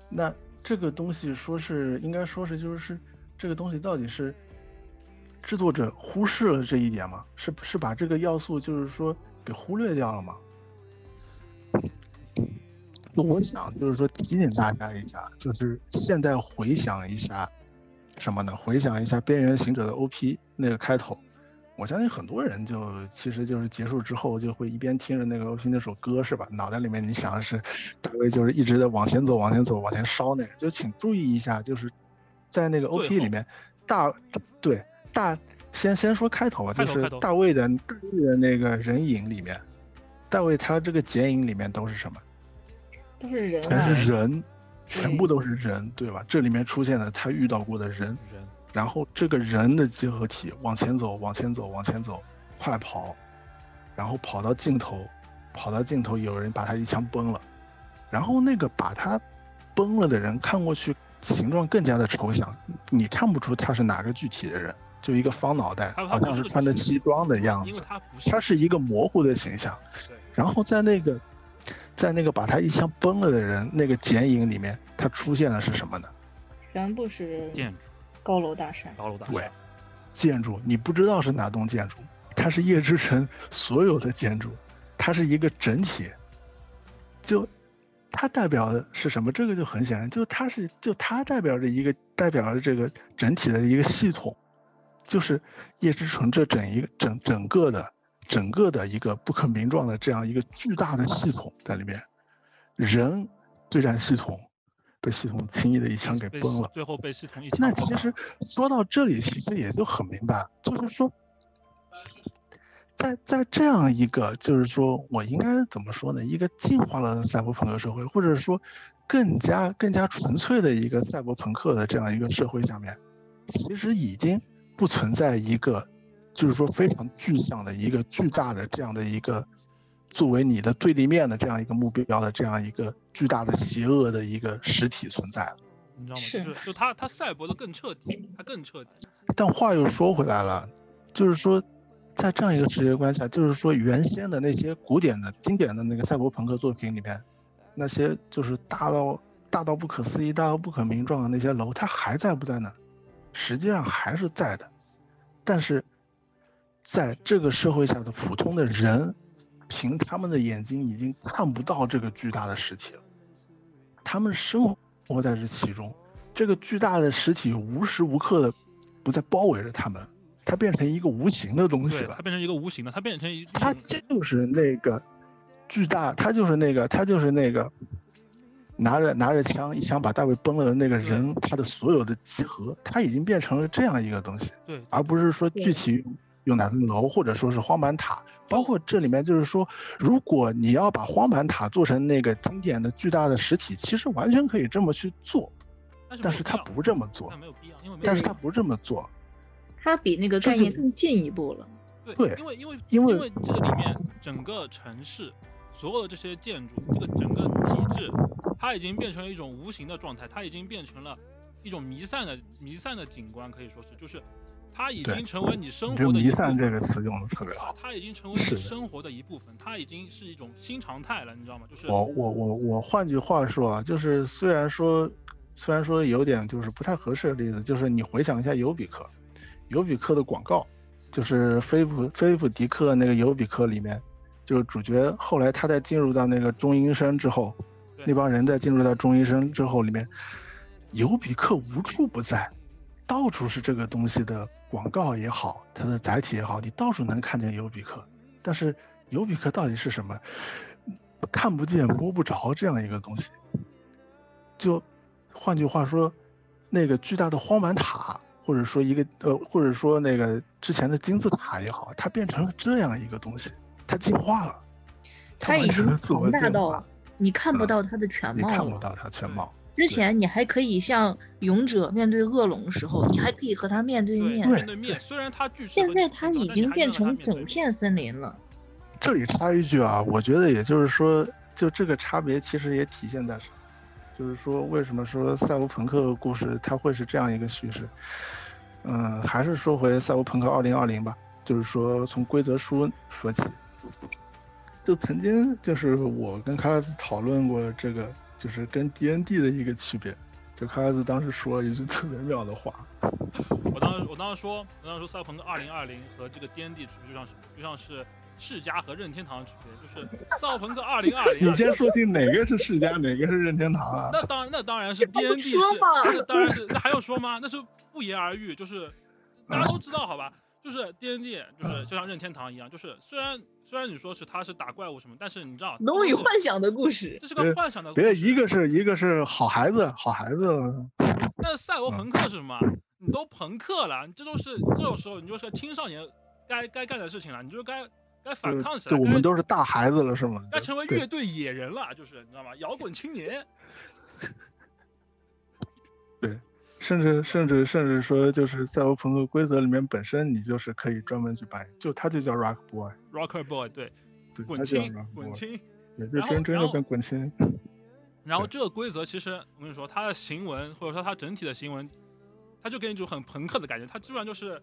那这个东西说是应该说是就是这个东西到底是制作者忽视了这一点吗？是是把这个要素就是说给忽略掉了吗？就我想就是说提醒大家一下，就是现在回想一下什么呢？回想一下《边缘行者》的 OP 那个开头，我相信很多人就其实就是结束之后就会一边听着那个 OP 那首歌是吧？脑袋里面你想的是大卫就是一直在往前走、往前走、往前烧那个，就请注意一下，就是在那个 OP 里面大对大先先说开头吧，就是大卫的大卫的那个人影里面，大卫他这个剪影里面都是什么？都是人全啊，是人，全部都是人，对吧？这里面出现的他遇到过的人，人然后这个人的结合体往前走，往前走，往前走，快跑，然后跑到尽头，跑到尽头，有人把他一枪崩了，然后那个把他崩了的人看过去形状更加的抽象，你看不出他是哪个具体的人，就一个方脑袋，好像是穿着西装的样因为子，他是一个模糊的形象。对然后在那个，在那个把他一枪崩了的人那个剪影里面，他出现的是什么呢？全部是建筑高楼大厦。高楼大厦对，建筑，你不知道是哪栋建筑，它是夜之城所有的建筑，它是一个整体。就它代表的是什么？这个就很显然，就它是就它代表着一个代表着这个整体的一个系统，就是夜之城这整一个整整个的整个的一个不可名状的这样一个巨大的系统在里面，人对战系统被系统轻易的一枪给崩了。最后被系统一枪那其实说到这里，其实也就很明白，就是说，在在这样一个，就是说我应该怎么说呢？一个进化了的赛博朋克社会，或者说更加更加纯粹的一个赛博朋克的这样一个社会下面，其实已经不存在一个，就是说非常具象的一个巨大的这样的一个作为你的对立面的这样一个目标的这样一个巨大的邪恶的一个实体存在了。你知道吗？是就是就他他赛博的更彻底，他更彻底。但话又说回来了，就是说，在这样一个世界观下，就是说原先的那些古典的、经典的那个赛博朋克作品里面，那些就是大到大到不可思议、大到不可名状的那些楼，它还在不在呢？实际上还是在的，但是在这个社会下的普通的人，凭他们的眼睛已经看不到这个巨大的实体了，他们生活在这其中，这个巨大的实体无时无刻的不在包围着他们，它变成一个无形的东西，了它。变成一个无形的，它变成一它就是那个巨大，它就是那个，它就是那个拿着拿着枪一枪把大卫崩了的那个人，他的所有的集合，他已经变成了这样一个东西，对而不是说具体用哪栋楼或者说是荒坂塔。包括这里面就是说，如果你要把荒坂塔做成那个经典的巨大的实体，其实完全可以这么去做，但是但是他没有必要不这么做但，没有必要，因为但是他不这么做。它比那个概念更进一步了。对，因为因为因为为这个里面整个城市所有的这些建筑，这个整个体制，它已经变成了一种无形的状态，它已经变成了一种弥散的弥散的景观，可以说是就是它已经成为你生你这“活的一弥散”这个词用的特别好。它已经成为你生活的一部分，它已经是一种新常态了，你知道吗？就是我我我我换句话说啊，就是虽然说虽然说有点就是不太合适的例子，就是你回想一下尤比克，尤比克的广告，就是菲普菲利普迪克那个尤比克里面，就是主角后来他在进入到那个中阴身之后，那帮人在进入到中阴身之后，里面尤比克无处不在，到处是这个东西的广告也好，它的载体也好，你到处能看见尤比克。但是尤比克到底是什么？看不见摸不着这样一个东西。就换句话说，那个巨大的荒蛮塔，或者说一个呃，或者说那个之前的金字塔也好，它变成了这样一个东西，它进化了，完它已经自我大进化到你看不嗯到它的全你貌了。看不到它全貌。之前你还可以像勇者面对恶龙的时候，你还可以和他面对对面。面对面，虽然他现在你碰到它已经变成整片森林了。这里插一句啊，我觉得也就是说，就这个差别其实也体现在什么？就是说，为什么说赛博朋克故事它会是这样一个叙事？嗯，还是说回赛博朋克二零二零吧，就是说从规则书说起。就曾经就是我跟卡拉斯讨论过这个，就是跟 D N D 的一个区别。就卡拉斯当时说了一句特别妙的话，我当时我当时说，我当时说赛博朋克二零二零和这个 D N D 就像是就像是世嘉和任天堂的区别，就是赛博朋克二零二零。[LAUGHS] 你先说清哪个是世嘉，哪个是任天堂啊？那当然，那当然是 D N D 是说嘛，那当然是，那还用说吗？那是不言而喻，就是大家都知道，好吧？就是 D N D，就是就像任天堂一样，就是虽然虽然你说是他是打怪物什么，但是你知道，龙与幻想的故事，这是个幻想的故事别，一个是一个是好孩子，好孩子，那赛博朋克是什么？你都朋克了，你这都是这种时候，你就是青少年该该干的事情了，你就该该反抗起来，对我们都是大孩子了，是吗？该成为乐队野人了，就是你知道吗？摇滚青年。[LAUGHS] 甚至甚至甚至说，就是赛博朋克规则里面本身你就是可以专门去扮演，就它就叫 Rock Boy，Rocker Boy，对，对，滚它就叫青 Rock，滚 Boy，青。也，就真真的跟滚青，[LAUGHS] 然后这个规则其实我跟你说，它的行文或者说它整体的行文，它就给你一种很朋克的感觉，它基本上就是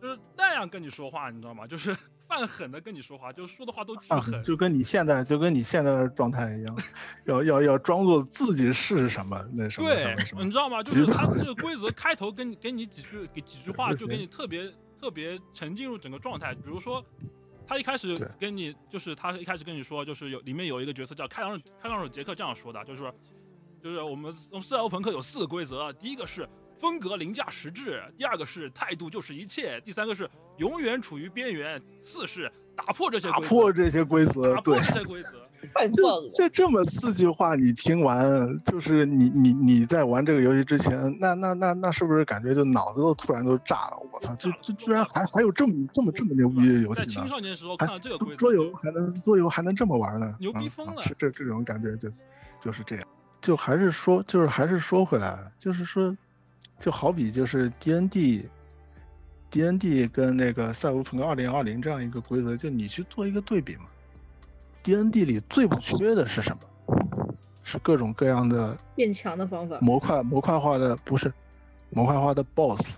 就是那样跟你说话，你知道吗？就是犯狠的跟你说话，就是说的话都巨啊狠。就跟你现在就跟你现在的状态一样，要要要装作自己是什么那什么什对么什，么你，知道吗？[LAUGHS] 就是他 [LAUGHS] 这个规则开头跟你给你几句给几句话，就给你特别特别沉浸入整个状态。比如说，他一开始跟你就是他一开始跟你说，就是有里面有一个角色叫开膛开膛手杰克这样说的，就是说就是我们赛欧朋克有四个规则，第一个是风格凌驾实质，第二个是态度就是一切，第三个是永远处于边缘，四是打破这些打规则，破这些规则打，破。这些规则。[LAUGHS] 就。就这么四句话，你听完，就是你你你在玩这个游戏之前，那那那那是不是感觉就脑子都突然都炸了？我操，这这居然还还有这么这么这么牛逼的游戏呢？青少年时候看到这个规则，桌游还能桌游还能这么玩呢？牛逼啊啊疯了是这这种感觉就就是这样。就还是说，就是还是说回来，就是说，就好比就是 D N D。D N D 跟那个赛博朋克二零二零这样一个规则，就你去做一个对比嘛。D N D 里最不缺的是什么？是各种各样的变强的方法，模块模块化的，不是模块化的 BOSS。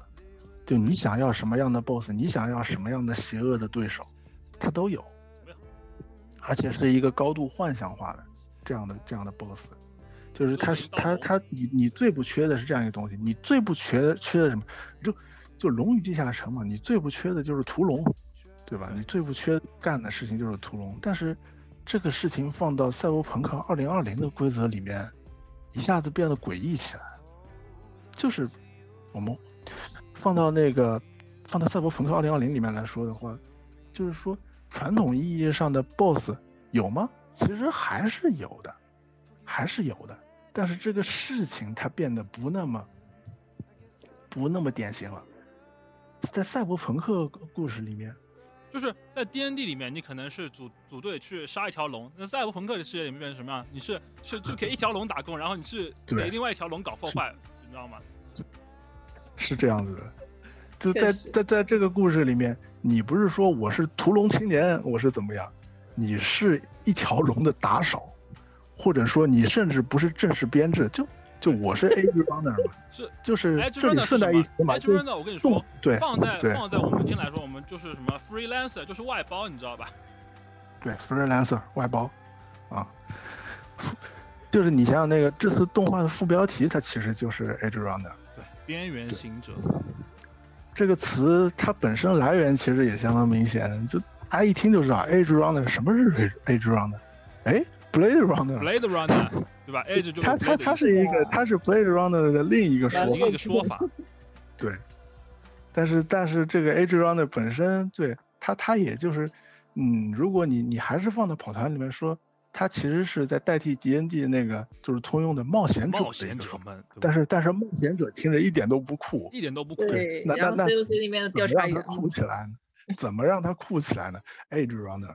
就你想要什么样的 BOSS，你想要什么样的邪恶的对手，它都有，而且是一个高度幻想化的这样的这样的 BOSS。就是它是它它你你最不缺的是这样一个东西，你最不缺缺的什么？就就龙与地下城嘛，你最不缺的就是屠龙，对吧？你最不缺干的事情就是屠龙，但是这个事情放到赛博朋克二零二零的规则里面，一下子变得诡异起来。就是我们放到那个放到赛博朋克二零二零里面来说的话，就是说传统意义上的 BOSS 有吗？其实还是有的，还是有的。但是这个事情它变得不那么不那么典型了。在赛博朋克故事里面，就是在 D N D 里面，你可能是组组队去杀一条龙，那赛博朋克的世界里面变成什么样？你是是就给一条龙打工，然后你是给另外一条龙搞破坏，你知道吗？[LAUGHS] 是这样子的，就在在在这个故事里面，你不是说我是屠龙青年，我是怎么样？你是一条龙的打手，或者说你甚至不是正式编制，就就我是 A runner [LAUGHS] 嘛，是就是哎，这里顺带一提嘛就 Runner，我跟你说，对放在放在我们听来说，我们就是什么 freelancer，就是外包，你知道吧？[LAUGHS] 对 freelancer 外包啊，就是你想想那个这次动画的副标题，它其实就是 Edge runner。对，边缘行者，这个词它本身来源其实也相当明显，就大家一听就知道 Age Runner 什么是 Age Age Runner？哎，Blade Runner，Blade Runner，对吧？Edge 就是他他他是一个他是 Blade Runner 的另一个说法另一，个说法，[LAUGHS] 对。但是但是这个 Age Runner 本身，对他他也就是，嗯，如果你你还是放到跑团里面说，它其实是在代替 D N D 那个就是通用的冒险者冒的一个说法，险者们，但是但是冒险者听着一点都不酷，一点都不酷。对，那然后那 COC 里面的怎么调查员，让它酷起来呢？怎么让它酷起来呢？Age Runner，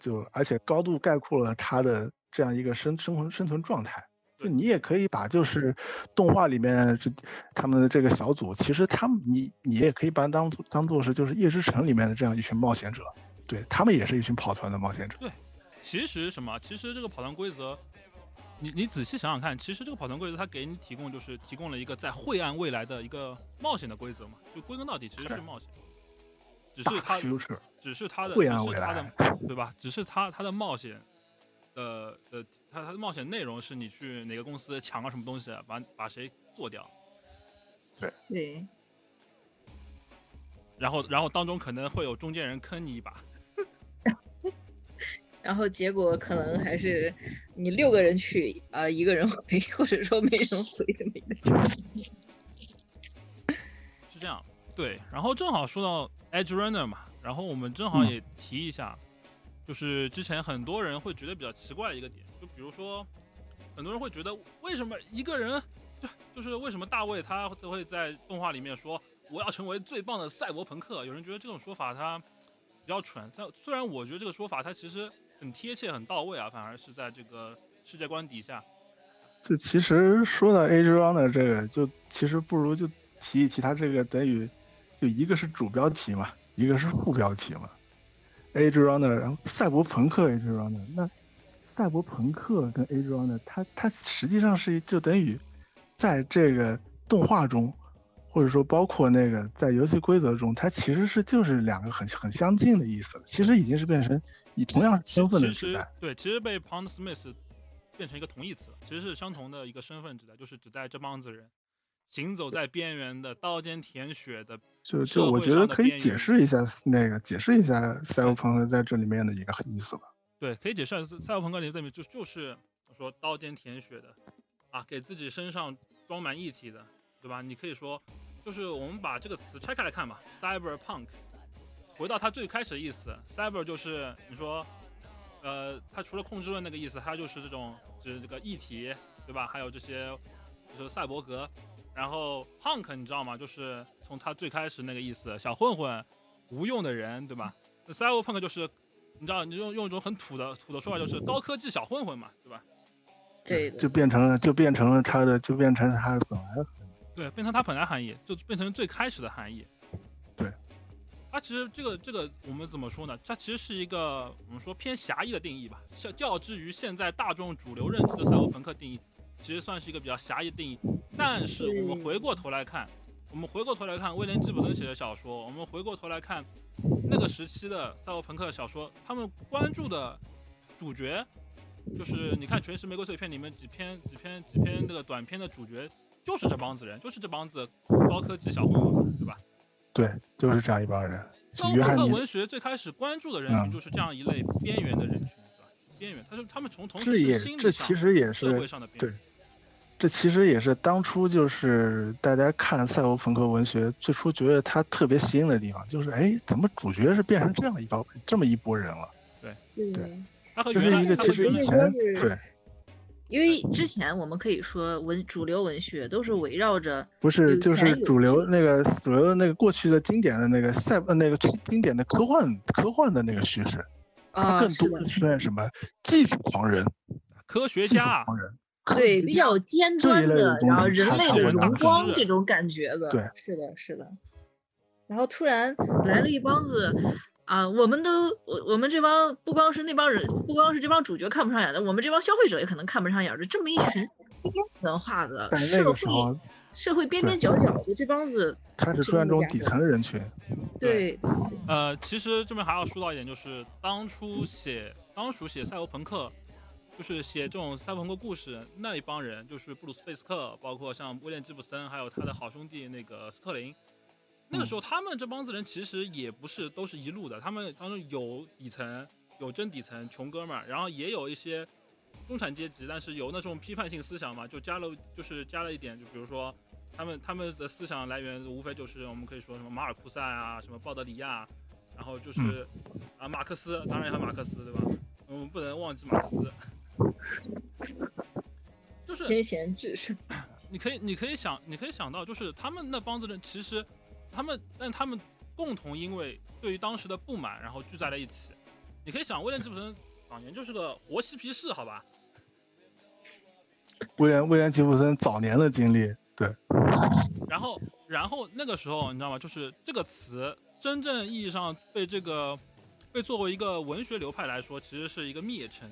就而且高度概括了它的这样一个生生存生存状态。就你也可以把就是动画里面这他们的这个小组，其实他们你你也可以把它当做当做是就是夜之城里面的这样一群冒险者，对他们也是一群跑团的冒险者。对其实什么？其实这个跑团规则，你你仔细想想看，其实这个跑团规则它给你提供就是提供了一个在晦暗未来的一个冒险的规则嘛，就归根到底其实是是冒险，只是它只是它的只是它的来，对吧？只是它它的冒险的呃，它它的冒险内容是你去哪个公司抢了什么东西，把把谁做掉，对，然后然后当中可能会有中间人坑你一把，[LAUGHS] 然后结果可能还是你六个人去啊、一个人回，[LAUGHS] 或者说没人回的那个。[LAUGHS] 是这样，对。然后正好说到 Edge Runner 嘛，然后我们正好嗯。也提一下，就是之前很多人会觉得比较奇怪的一个点，就比如说，很多人会觉得为什么一个人，对，就是为什么大卫他都会在动画里面说我要成为最棒的赛博朋克？有人觉得这种说法他比较蠢，但虽然我觉得这个说法他其实很贴切、很到位啊，反而是在这个世界观底下，就其实说到 Age Runner 这个，就其实不如就提一提他这个等于，就一个是主标题嘛，一个是副标题嘛。Age Runner，然后赛博朋克 Age Runner，那赛博朋克跟 Age Runner，它它实际上是就等于在这个动画中，或者说包括那个在游戏规则中，它其实是就是两个很很相近的意思了。其实已经是变成以同样身份的其实指代。对，其实被 Pound Smith 变成一个同义词，其实是相同的一个身份指代，就是指代这帮子人行走在边缘的刀尖舔血的，就就我觉得可以解释一下那个解释一下赛博朋克在这里面的一个意思吧。对，可以解释一下赛博朋克里面就就是说刀尖舔血的啊，给自己身上装满液体的，对吧？你可以说，就是我们把这个词拆开来看嘛，cyberpunk，回到它最开始的意思，cyber 就是你说，呃，它除了控制论那个意思，它就是这种就是这个液体，对吧？还有这些就是赛博格，然后 punk 你知道吗？就是从他最开始那个意思，小混混，无用的人，对吧？那 cyberpunk 就是你知道，你用用一种很土的土的说法，就是高科技小混混嘛，对吧？对，就变成了就变成了他的就变成了它的本来的对，变成他本来含义，就变成最开始的含义。对，它其实这个这个我们怎么说呢？它其实是一个我们说偏狭义的定义吧，较较之于现在大众主流认知的赛博朋克定义，其实算是一个比较狭义的定义。但是我们回过头来看，我们回过头来看威廉·吉普森写的小说，我们回过头来看那个时期的赛博朋克小说，他们关注的主角，就是你看《全是玫瑰碎片》里面几篇几篇几篇那个短片的主角，就是这帮子人，就是这帮子高科技小混混嘛，对吧？对，就是这样一帮人。赛博朋克文学最开始关注的人群嗯就是这样一类边缘的人群，对吧？边缘，他是他们从同时是心理上、这其实也社会上的边对缘。这其实也是当初就是大家看赛博朋克文学最初觉得它特别吸引的地方，就是哎，怎么主角是变成这样一帮这么一拨人了？对对他和这原来他和是一个其实以前对因为之前我们可以说文主流文学都是围绕着不是就是主流那个主流的那个过去的经典的那个赛呃那个经典的科幻科幻的那个叙事，它啊，更多的，是什么技术狂人、科学技术家，狂人，科对，比较尖端的，然后人类的荣光这种感觉的，对是的，是的。然后突然来了一帮子啊，我们都我我们这帮不光是那帮人，不光是这帮主角看不上眼的，我们这帮消费者也可能看不上眼的，这么一群边缘化的社会社会边边角角的这帮子，开始出现这种底层人群。对呃，其实这边还要说到一点，就是当初写当初写赛博朋克，就是写这种赛博朋克故事那一帮人，就是布鲁斯贝斯克，包括像威廉吉普森，还有他的好兄弟那个斯特林，那个时候他们这帮子人其实也不是都是一路的，他们当中有底层，有真底层穷哥们儿，然后也有一些中产阶级，但是有那种批判性思想嘛，就加了就是加了一点，就比如说他们他们的思想来源无非就是我们可以说什么马尔库塞啊，什么鲍德里亚，然后就是、啊马克思，当然还有马克思对吧？我们不能忘记马克思，[LAUGHS] 就是偏闲置是 [CLEARS THROAT] 你可以，你可以想，你可以想到，就是他们那帮子人，其实他们，但他们共同因为对于当时的不满，然后聚在了一起。你可以想，威廉吉普森早年就是个活嬉皮士，好吧？威廉威廉吉布森早年的经历，对，然后，然后那个时候，你知道吗？就是这个词真正意义上被这个被作为一个文学流派来说，其实是一个蔑称？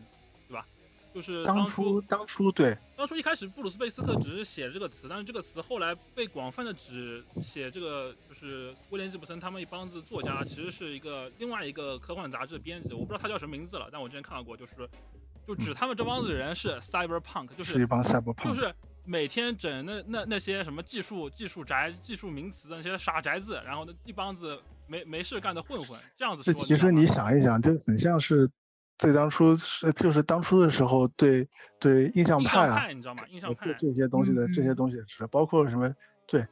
就是当初初当初对。当初一开始布鲁斯贝斯特只是写这个词，但是这个词后来被广泛的指写这个就是威廉吉普森他们一帮子作家，其实是一个另外一个科幻杂志的编辑，我不知道他叫什么名字了，但我之前看到过，就是就指他们这帮子人是 cyberpunk，就是是一帮 cyberpunk，，就是每天整那那那些什么技术技术宅、技术名词的那些傻宅子，然后那一帮子没没事干的混混，这样子说。这其实你想一想，就很像是最当初是就是当初的时候对对印象派啊，象派，你知道吗？印象派这这些东西的这些嗯东西的指，包括什么对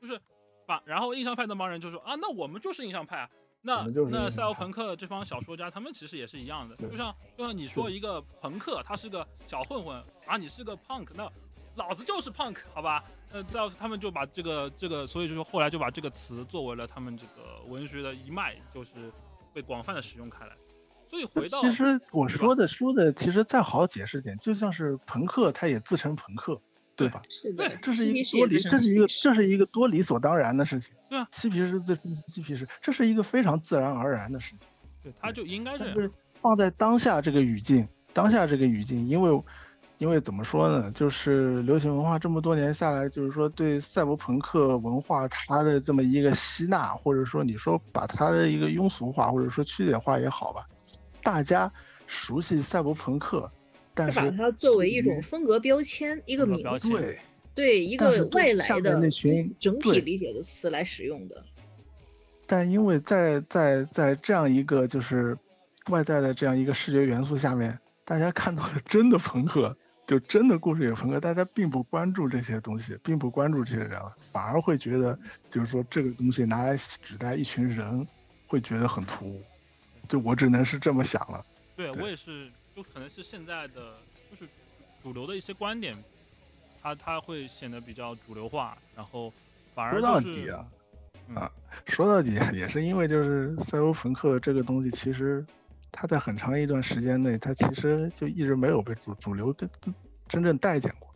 就是把，然后印象派那帮人就说啊，那我们就是印象派啊。那那赛欧朋克这帮小说家，他们其实也是一样的，就像就像你说一个朋克，他是个小混混，啊，你是个 punk，那老子就是 punk，好吧？呃，再他们就把这个这个，所以就是后来就把这个词作为了他们这个文学的一脉，就是被广泛的使用开来。所以回到其实我说的说的，其实再好解释点，就像是朋克，他也自称朋克，对对吧？是对的，这是一个多理，这是一个这是一个多理所当然的事情。对啊，嬉皮士自称嬉皮士，这是一个非常自然而然的事情。对，他就应该这样。但是放在当下这个语境，当下这个语境，因为因为怎么说呢，就是流行文化这么多年下来，就是说对赛博朋克文化它的这么一个吸纳，或者说你说把它的一个庸俗化，或者说曲解化也好吧，大家熟悉赛博朋克，但是是把它作为一种风格标签，一个名词，对。对一个外来的那群整体理解的词来使用的。但因为在在在这样一个就是外在的这样一个视觉元素下面，大家看到的真的朋克，就真的故事也朋克，大家并不关注这些东西，并不关注这些人，反而会觉得就是说这个东西拿来指代一群人，会觉得很突兀。就我只能是这么想了。对对我也是，就可能是现在的就是主流的一些观点，它它会显得比较主流化，然后反而说到底啊，嗯啊说到底也是因为就是赛欧朋克这个东西，其实它在很长一段时间内，他其实就一直没有被主主流的真正待见过。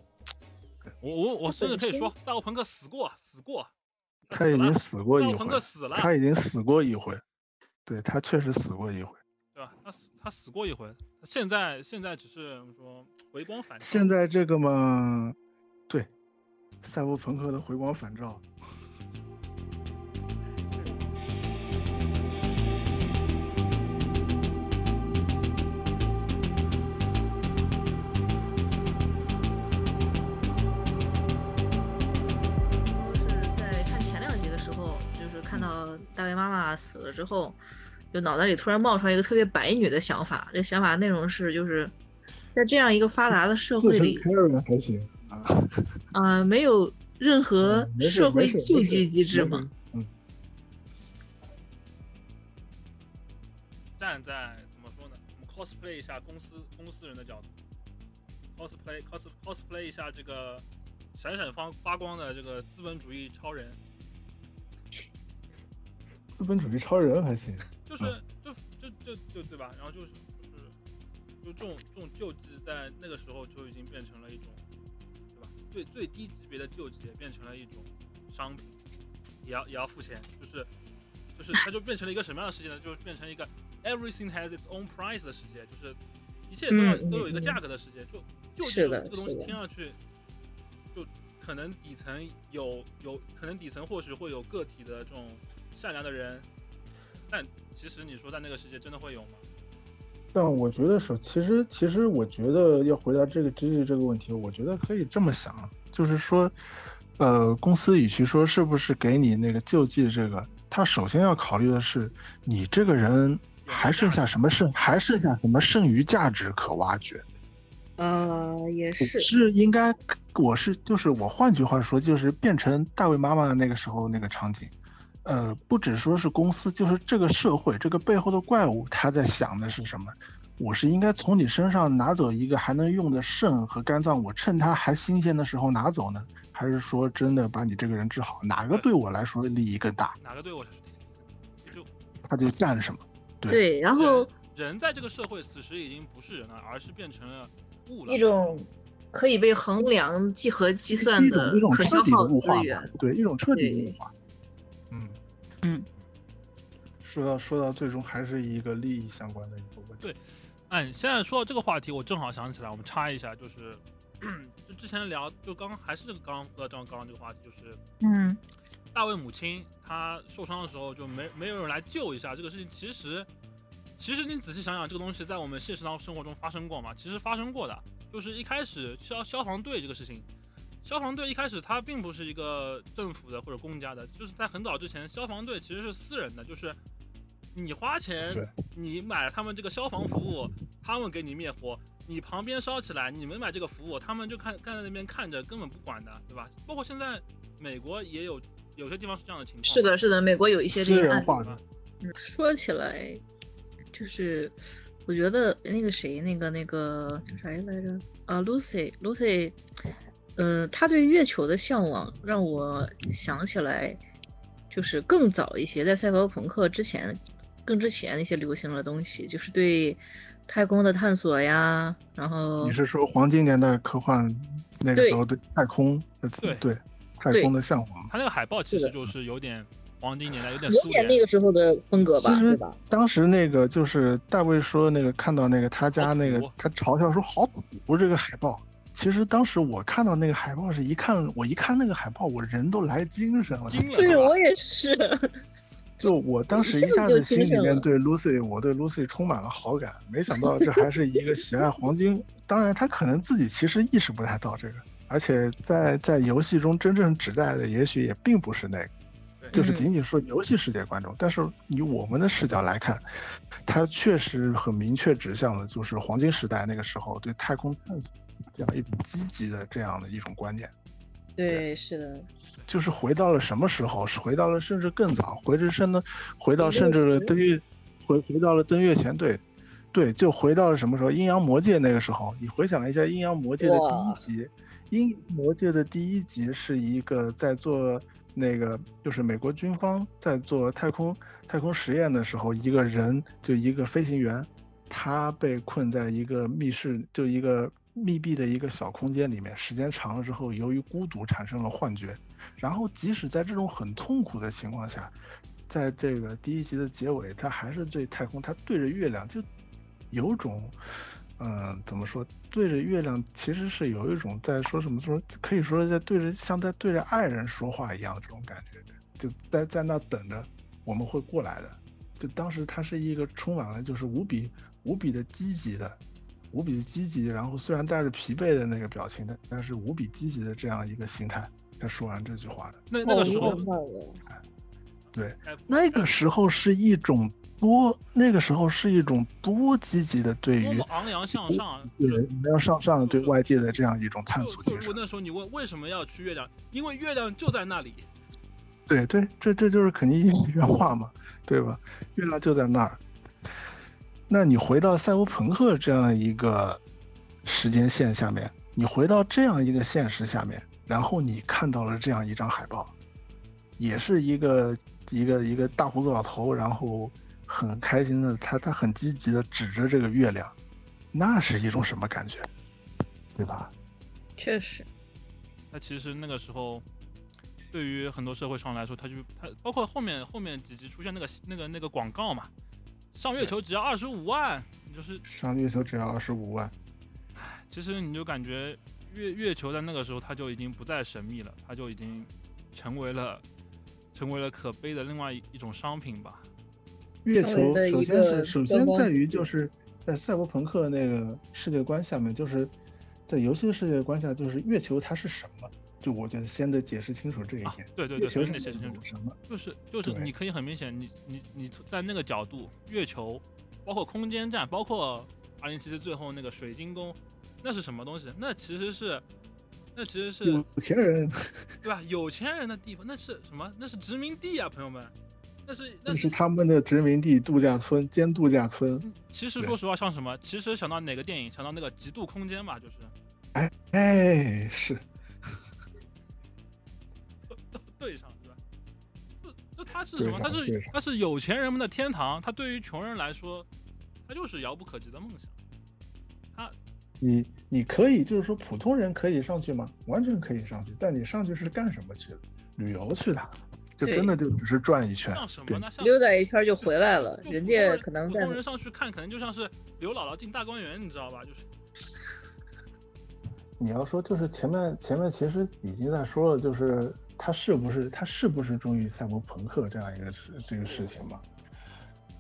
我我我甚至可以说，赛博朋克死过，死过，他已经死过一回赛博朋克，死了，他已经死过一回，对他确实死过一回。对吧？他死他死过一回，现在现在只是说回光返照。现在这个嘛，对，赛博朋克的回光返照。大卫妈妈死了之后，就脑袋里突然冒出来一个特别白女的想法。这想法内容是，就是在这样一个发达的社会里还行啊，啊、没有任何社会救济机制吗？嗯，站在怎么说呢？我们 cosplay 一下公司公司人的角度，cosplay cos cosplay 一下这个闪闪发发光的这个资本主义超人，资本主义超人还行。就是嗯就就就就对吧？然后就是就是就这种这种救济在那个时候就已经变成了一种，对吧？最最低级别的救济也变成了一种商品，也要也要付钱，就是就是它就变成了一个什么样的世界呢？就是变成一个 everything has its own price 的世界，就是一切都要、都有一个嗯价格的世界。就救济是这个东西听上去，就可能底层有有可能底层或许会有个体的这种善良的人，但其实你说在那个世界真的会有吗？但我觉得是，其实其实我觉得要回答这个 G G 这个问题，我觉得可以这么想，就是说，呃，公司与其说是不是给你那个救济这个，他首先要考虑的是你这个人还剩下什么剩，还剩下什么剩余价值可挖掘。呃，也是，是应该，我是就是我换句话说，就是变成大卫妈妈的那个时候那个场景，呃，不只说是公司，就是这个社会这个背后的怪物，他在想的是什么？我是应该从你身上拿走一个还能用的肾和肝脏，我趁它还新鲜的时候拿走呢，还是说真的把你这个人治好？哪个对我来说利益更大？哪个对我来说，就他就干什么？对，然后人在这个社会此时已经不是人了，而是变成了物了。一种可以被衡量、计和计算的可消耗资源，对一种彻底的物化。嗯嗯，说到说到最终还是一个利益相关的一个问题。对，哎，现在说到这个话题，我正好想起来，我们插一下，就是 [CLEARS THROAT] 就之前聊，就刚刚还是这个刚刚说到刚刚这个话题，就是嗯，大卫母亲她受伤的时候就没没有人来救一下这个事情，其实。其实你仔细想想，这个东西在我们现实当生活中发生过吗？其实发生过的，就是一开始消消防队这个事情，消防队一开始它并不是一个政府的或者公家的，就是在很早之前，消防队其实是私人的，就是你花钱，你买了他们这个消防服务，他们给你灭火，你旁边烧起来，你没买这个服务，他们就看站在那边看着，根本不管的，对吧？包括现在美国也有有些地方是这样的情况。是的，是的，美国有一些这个案例。嗯，说起来。就是我觉得那个谁，那个那个叫啥来着？啊，Lucy，Lucy，嗯，他对月球的向往让我想起来，就是更早一些，在赛博朋克之前，更之前那些流行的东西，就是对太空的探索呀。然后你是说黄金年代科幻那个时候对太空的对对太空的向往？他那个海报其实就是有点。黄金年代有点有点那个时候的风格吧，其实当时那个就是大卫说那个看到那个他家那个他嘲笑说好土这个海报，其实当时我看到那个海报是一看我一看那个海报我人都来精神了，对我也是，就我当时一下子心里面对 Lucy 我对 Lucy 充满了好感，没想到这还是一个喜爱黄金，当然他可能自己其实意识不太到这个，而且在在游戏中真正指代的也许也并不是那个。就是仅仅说游戏世界观众，但是以我们的视角来看，他确实很明确指向了就是黄金时代那个时候对太空探索这样一种积极的这样的一种观念。对，是的，就是回到了什么时候？是回到了甚至更早，回至甚至回到甚至登月，回回到了登月前，对，对，就回到了什么时候？阴阳魔界那个时候，你回想一下阴阳魔界的第一集，阴魔界的第一集是一个在做。那个就是美国军方在做太空太空实验的时候，一个人就一个飞行员，他被困在一个密室，就一个密闭的一个小空间里面，时间长了之后，由于孤独产生了幻觉，然后即使在这种很痛苦的情况下，在这个第一集的结尾，他还是对太空，他对着月亮就有种。嗯，怎么说？对着月亮，其实是有一种在说什么，说可以说在对着，像在对着爱人说话一样这种感觉，就在在那等着我们会过来的。就当时他是一个充满了就是无比无比的积极的，无比积极，然后虽然带着疲惫的那个表情但，但是无比积极的这样一个心态。他说完这句话的那那个时候，对，那个时候是一种。多那个时候是一种多积极的对于昂扬向上，对昂扬向上对外界的这样一种探索精神。那时候你问为什么要去月亮？因为月亮就在那里。对对，这这就是肯尼迪原话嘛，对吧？月亮就在那儿。那你回到赛博朋克这样一个时间线下面，你回到这样一个现实下面，然后你看到了这样一张海报，也是一个一个一个大胡子老头，然后。很开心的，他他很积极的指着这个月亮，那是一种什么感觉，对吧？确实。那其实那个时候，对于很多社会上来说，他就他包括后面后面几集出现那个那个那个广告嘛，上月球只要二十五万，就是上月球只要二十五万。其实你就感觉月月球在那个时候，它就已经不再神秘了，它就已经成为了成为了可悲的另外一种商品吧。月球首先是首先在于就是在赛博朋克那个世界观下面，就是在游戏世界观下，就是月球它是什么？就我觉得先得解释清楚这一啊点。，对对对，先得解释清楚，什么？就是就是你可以很明显，你你你在那个角度，月球，包括空间站，包括二零七七最后那个水晶宫，那是什么东西？那其实是，那其实是有钱人，对吧？有钱人的地方，那是什么？那是殖民地啊，朋友们，那是那是是他们的殖民地度假村兼度假村。嗯其实说实话，像什么？其实想到哪个电影？想到那个《极度空间》吧，就是哎哎，是对上，对吧？就就它是什么？对它是上对上它是有钱人们的天堂，它对于穷人来说，它就是遥不可及的梦想。它你你可以就是说普通人可以上去吗？完全可以上去，但你上去是干什么去的？旅游去的，就真的就只是转一圈像什。么呢？像溜达一圈就回来了，人家可能在普通人上去看，可能就像是刘姥姥进大观园，你知道吧？就是你要说就是前面前面其实已经在说了，就是他是不是他是不是忠于赛博朋克这样一个事这个事情嘛？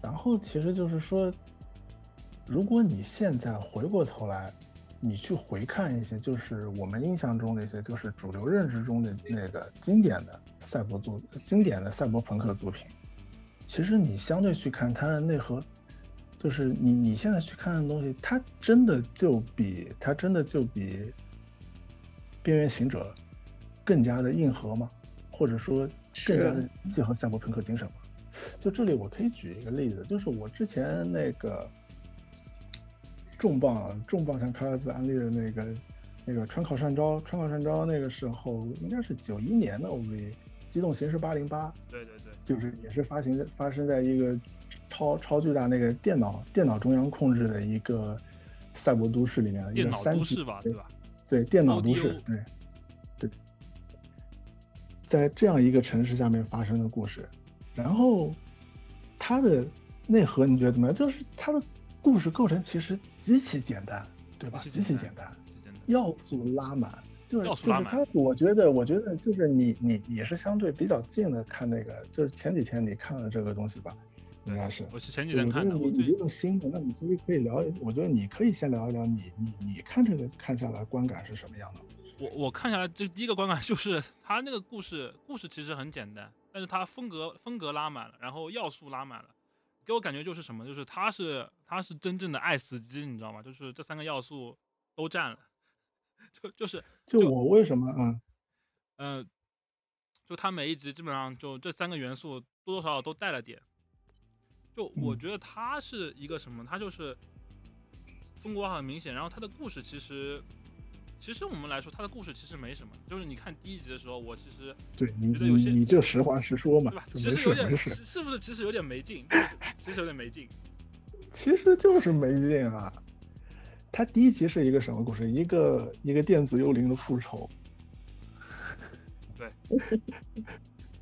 然后其实就是说，如果你现在回过头来，你去回看一些就是我们印象中的一些就是主流认知中的那个经典的赛博作经典的赛博朋克作品，其实你相对去看它的内核，就是你你现在去看的东西，它真的就比它真的就比边缘行者更加的硬核嘛？或者说更加的结合赛博朋克精神吗？就这里我可以举一个例子，就是我之前那个重磅重磅向卡拉兹安利的那个那个川考善招，川考善招那个时候应该是九一年的 OV，机动形式八零八，对对对，就是也是发行在发生在一个超超巨大那个电脑电脑中央控制的一个赛博都市里面的一个三 D 吧，对吧？对电脑都市对，在这样一个城市下面发生的故事，然后它的内核你觉得怎么样？就是它的故事构成其实极其简单，对吧？极其简单。要素拉满，就是就是开始，我觉得我觉得就是你你你是相对比较近的看那个，就是前几天你看了这个东西吧，应该是。我是前几天看的，我觉得你你的，那你其实可以聊一，我觉得你可以先聊一聊你你你看这个看下来观感是什么样的？我我看下来，这第一个观感就是他那个故事，故事其实很简单，但是他风格风格拉满了，然后要素拉满了，给我感觉就是什么，就是他是他是真正的爱死机，你知道吗？就是这三个要素都占了，[LAUGHS] 就就是就我为什么嗯呃，就他每一集基本上就这三个元素多多少少都带了点。就我嗯觉得他是一个什么？他就是风格很明显，然后他的故事其实，其实我们来说，他的故事其实没什么。就是你看第一集的时候，我其实对你觉得有些你你就实话实说嘛对吧，，其实有点是不是其实有点没劲？其实有点没劲。[LAUGHS] 其实就是没劲啊。他第一集是一个什么故事？一个一个电子幽灵的复仇，[LAUGHS] 对，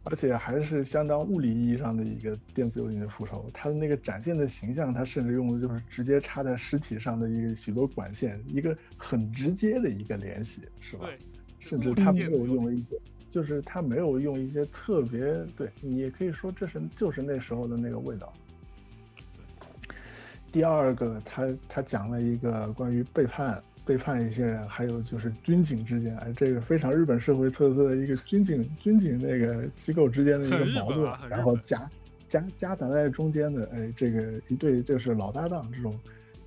而且还是相当物理意义上的一个电子幽灵的复仇。他的那个展现的形象，他甚至用的就是直接插在尸体上的一个许多管线，一个很直接的一个联系，是吧？对，甚至他没有用一些，就是他没有用一些特别，对你也可以说这是就是那时候的那个味道。第二个，他他讲了一个关于背叛背叛一些人，还有就是军警之间，哎，这个非常日本社会特色的一个军警军警那个机构之间的一个矛盾啊，然后夹夹夹杂在中间的，哎，这个一对就是老搭档这种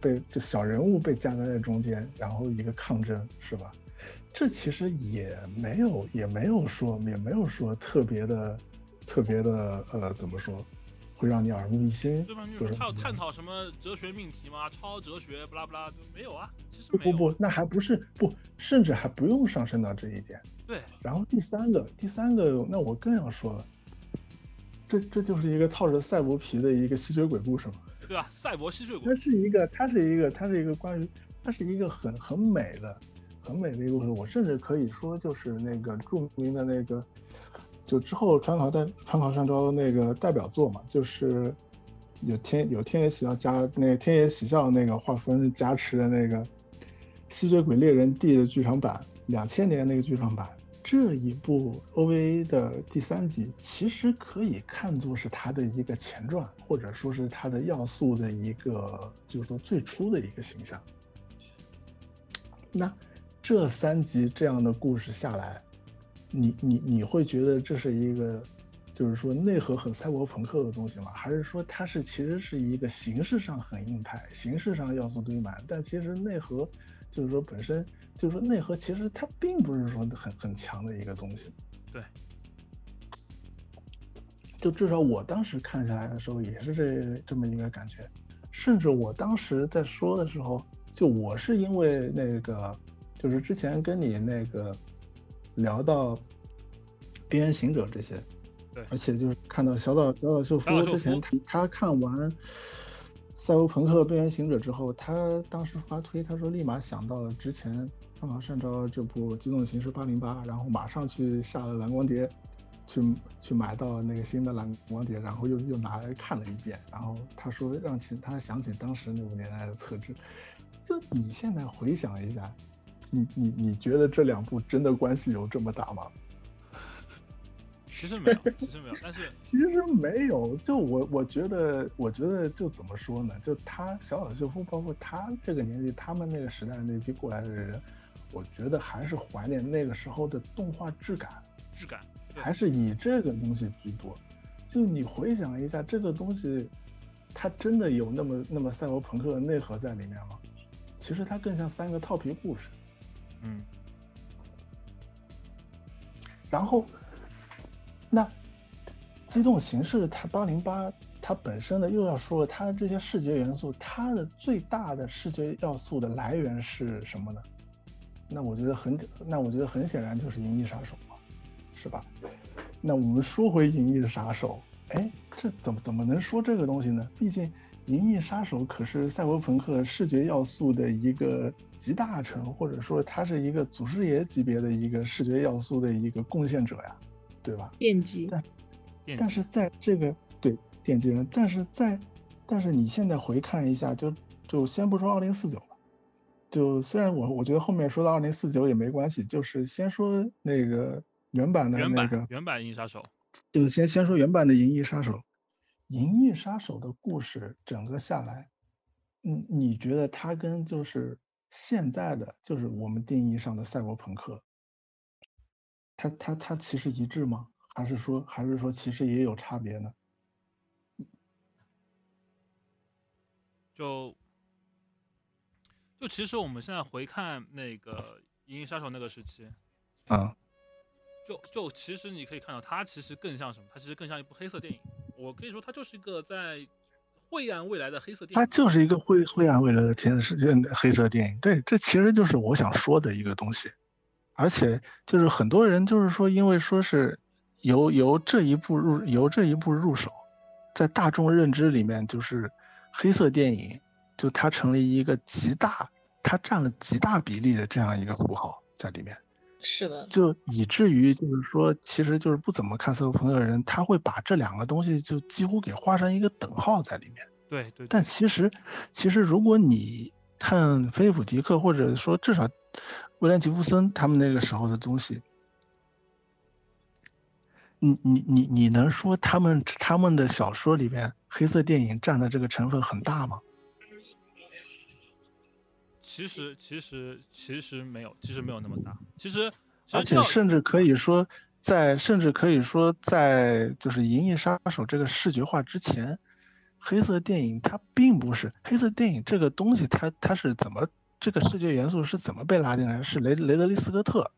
被就小人物被夹杂在中间，然后一个抗争，是吧？这其实也没有也没有说也没有说特别的特别的呃怎么说，会让你耳目一新，对吧他有探讨什么哲学命题吗？超哲学，不拉不拉，没有啊，其实不没有。不不，那还不是不，甚至还不用上升到这一点。对，然后第三个，第三个，那我更要说了，这这就是一个套着赛博皮的一个吸血鬼故事嘛。对吧？赛博吸血鬼它，是一个，它是一个，它是一个关于，它是一个很很美的、很美的一个故事。我甚至可以说，就是那个著名的那个，就之后川考代川考上招那个代表作嘛，就是有天有天野喜孝加那个天野喜孝那个画风加持的那个《吸血鬼猎人 D》的剧场版，两千年那个剧场版。这一部 OVA 的第三集，其实可以看作是它的一个前传，或者说是它的要素的一个，就是说最初的一个形象。那这三集这样的故事下来，你你你会觉得这是一个，就是说内核很赛博朋克的东西吗？还是说它是其实是一个形式上很硬派，形式上要素堆满，但其实内核就是说本身就是说内核其实它并不是说很很强的一个东西。对，就至少我当时看下来的时候也是这这么一个感觉，甚至我当时在说的时候，就我是因为那个就是之前跟你那个。聊到《边缘行者》这些，对，而且就是看到小岛小岛秀夫之前他他看完《赛博朋克：边缘行者》之后，他当时发推，他说立马想到了之前《疯狂上招》这部《机动刑事八零八》，然后马上去下了蓝光碟，去去买到了那个新的蓝光碟，然后又又拿来看了一遍，然后他说让其他想起当时那五年代的测制，就你现在回想一下。你你你觉得这两部真的关系有这么大吗？其实没有，其实没有，但是 [LAUGHS] 其实没有。就我我觉得，我觉得就怎么说呢？就他小岛秀夫，包括他这个年纪，他们那个时代那批过来的人，我觉得还是怀念那个时候的动画质感，质感还是以这个东西居多。就你回想一下，这个东西，它真的有那么那么赛博朋克的内核在里面吗？其实它更像三个套皮故事。嗯，然后，那机动形式它八零八它本身呢又要说了它的这些视觉元素，它的最大的视觉要素的来源是什么呢？那我觉得很，那我觉得很显然就是《银翼杀手》嘛，是吧？那我们说回《银翼杀手》，哎，这怎么怎么能说这个东西呢？毕竟。《银翼杀手》可是赛博朋克视觉要素的一个集大成，或者说他是一个祖师爷级别的一个视觉要素的一个贡献者呀，对吧？奠基。但但是在这个对奠基人，但是在但是你现在回看一下，就就先不说二零四九了，就虽然我我觉得后面说到二零四九也没关系，就是先说那个原版的那个原版《银翼杀手》，就先先说原版的《银翼杀手》。《银翼杀手》的故事整个下来，嗯，你觉得它跟就是现在的就是我们定义上的赛博朋克，它它它其实一致吗？还是说还是说其实也有差别呢？就就其实我们现在回看那个《银翼杀手》那个时期，啊，就就其实你可以看到，它其实更像什么？它其实更像一部黑色电影。我可以说，它就是一个在晦暗未来的黑色电影。它就是一个晦晦暗未来的天世界的黑色电影。对，这其实就是我想说的一个东西。而且就是很多人就是说，因为说是由由这一步入由这一步入手，在大众认知里面，就是黑色电影就它成了一个极大，它占了极大比例的这样一个符号在里面。是的，就以至于就是说，其实就是不怎么看赛博朋克的人，他会把这两个东西就几乎给画上一个等号在里面。对对。但其实，其实如果你看菲利普迪克，或者说至少威廉吉布森他们那个时候的东西，你你你你能说他们他们的小说里面黑色电影占的这个成分很大吗？其实其实其实没有，其实没有那么大。其实，而且甚至可以说，在甚至可以说，在就是《银翼杀手》这个视觉化之前，黑色电影它并不是黑色电影这个东西，它它是怎么这个视觉元素是怎么被拉进来？是雷雷德利·斯科特，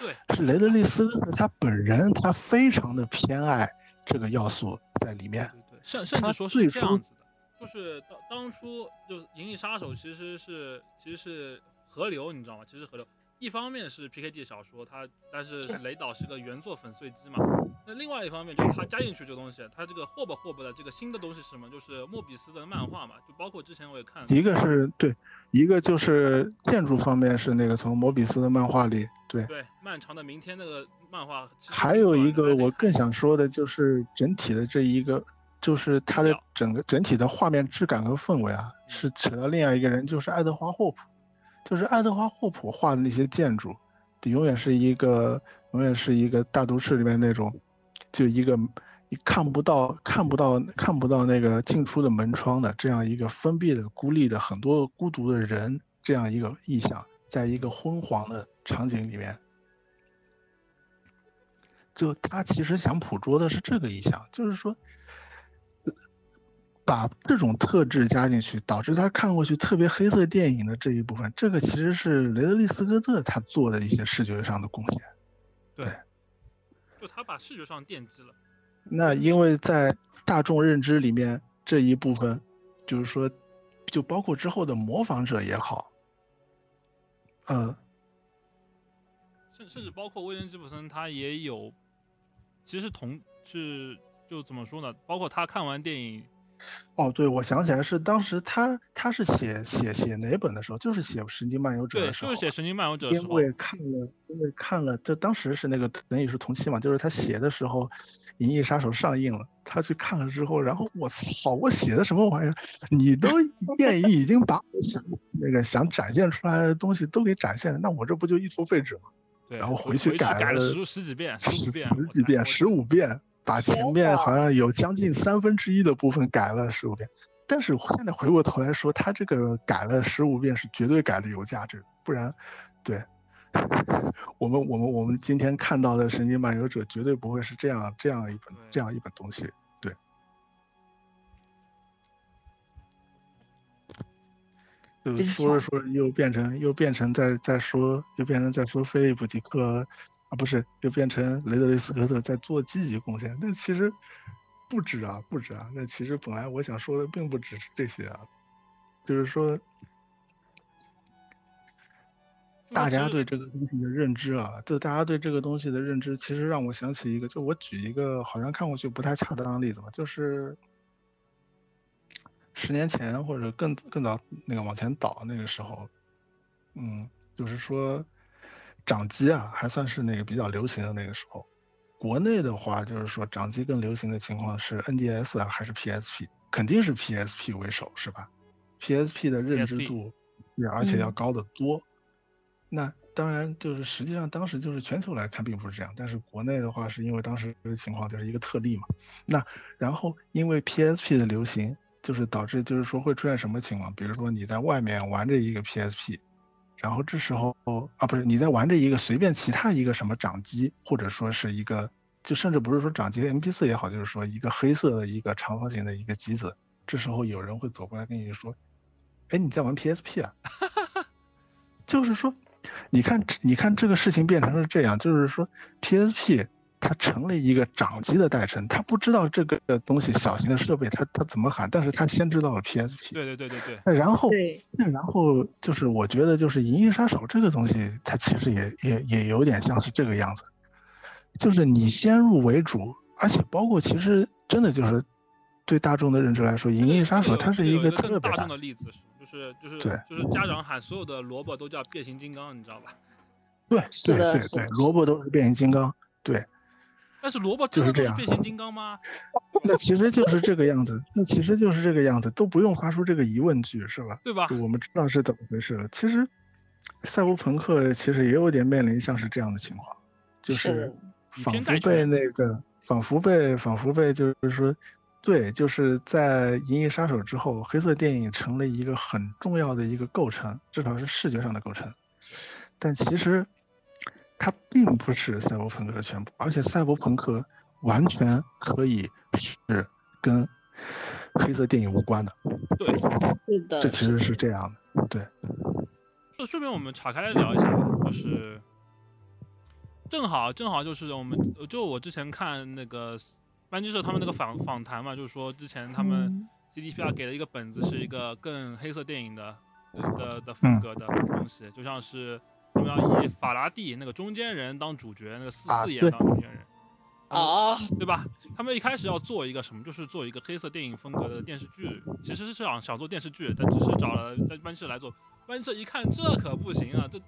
对，是雷德利·斯科特他本人，他非常的偏爱这个要素在里面。对对，甚甚至说是这样子的。就是当当初就是《银翼杀手》其实是其实是河流，你知道吗？其实河流一方面是 PKD 小说，它但是雷导是个原作粉碎机嘛。那另外一方面就是他加进去这个东西，他这个霍吧霍吧的这个新的东西是什么？就是莫比斯的漫画嘛，就包括之前我也看。一个是对，一个就是建筑方面是那个从莫比斯的漫画里对。对，漫长的明天那个漫画。还有一个我更想说的就是整体的这一个。就是它的整个整体的画面质感和氛围啊，是扯到另外一个人，就是爱德华霍普，就是爱德华霍普画的那些建筑，永远是一个永远是一个大都市里面那种，就一个你看不到看不到看不到那个进出的门窗的这样一个封闭的孤立的很多孤独的人这样一个意象，在一个昏黄的场景里面。就他其实想捕捉的是这个意象，就是说，呃把这种特质加进去，导致他看过去特别黑色电影的这一部分，这个其实是雷德利·斯科特他做的一些视觉上的贡献。对对，就他把视觉上奠基了。那因为在大众认知里面这一部分，就是说，就包括之后的模仿者也好，呃，甚甚至包括威廉吉普森，他也有，其实同是就怎么说呢？包括他看完电影，哦，对，我想起来是当时他他是写写写哪本的时候，就是写《神经漫游者》对，的时候，就是写《神经漫游者》的时候，因为看了，因为看了，就当时是那个等于是同期嘛，就是他写的时候，《银翼杀手》上映了，他去看了之后，然后我操，我写的什么玩意儿？你都 [LAUGHS] 电影已经把我想那个想展现出来的东西都给展现了，那我这不就一图废纸吗？对，然后回回去改改了了十十几遍，十十五遍，十几遍，十五遍，把前面好像有将近三分之一的部分改了十五遍。但是现在回过头来说，他这个改了十五遍是绝对改的有价值，不然，对，[LAUGHS] 我们我们我们今天看到的《神经漫游者》绝对不会是这样这样一本这样一本东西。对，就真说着说着又变成又变成在在说又变成在说菲利普迪克啊，不是就变成雷德利斯科特在做积极贡献。但其实不止啊，不止啊。那其实本来我想说的并不只是这些啊，就是说大家对这个东西的认知啊，就大家对这个东西的认知，其实让我想起一个，就我举一个好像看过去不太恰当的例子吧，就是十年前或者更更早那个往前倒那个时候，嗯，就是说掌机啊还算是那个比较流行的那个时候。国内的话，就是说掌机更流行的情况是 NDS 啊还是 PSP？肯定是 PSP 为首，是吧？PSP 的认知度，也，而且要嗯高得多。那当然就是实际上当时就是全球来看并不是这样，但是国内的话是因为当时的情况就是一个特例嘛。那然后因为 PSP 的流行，就是导致就是说会出现什么情况？比如说你在外面玩着一个 PSP，然后这时候啊不是你在玩着一个随便其他一个什么掌机，或者说是一个就甚至不是说掌机 MP4 也好，就是说一个黑色的一个长方形的一个机子，这时候有人会走过来跟你说：“哎，你在玩 PSP 啊？” [LAUGHS] 就是说，你看，你看这个事情变成了这样，就是说 PSP 它成了一个掌机的代称，他不知道这个东西小型的设备他他怎么喊，但是他先知道了 PSP。对对对对对，那然后，对，那然后就是我觉得就是《银翼杀手》这个东西，它其实也也也有点像是这个样子，就是你先入为主，而且包括其实真的就是对大众的认知来说，《银翼杀手》它是一个个特别大大众的例子，就是就是对就是家长喊所有的萝卜都叫变形金刚，你知道吧？对对对对萝卜都是变形金刚，对。但是萝卜就是这样真的是变形金刚吗？[LAUGHS] 那其实就是这个样子，那其实就是这个样子，都不用发出这个疑问句，是吧？对吧？就我们知道是怎么回事了。其实，赛博朋克其实也有点面临像是这样的情况，就是仿佛被那个，仿佛被，仿佛被，就是说，对，就是在《银翼杀手》之后，黑色电影成了一个很重要的一个构成，至少是视觉上的构成。但其实，它并不是赛博朋克的全部，而且赛博朋克完全可以是跟黑色电影无关的，对，是的，这其实是这样的。对，就顺便我们岔开来聊一下吧，就是正好正好就是我们就我之前看那个班机社他们那个访访谈嘛，就是说之前他们嗯 CDPR 给了一个本子，是一个更黑色电影的呃的的风格的东西，就像是他们要以法拉第那个中间人当主角，那个四啊四眼对当中间人。啊，对吧？他们一开始要做一个什么，就是做一个黑色电影风格的电视剧，其实是想想做电视剧，但只是找了班班社来做。班社一看，这可不行啊，这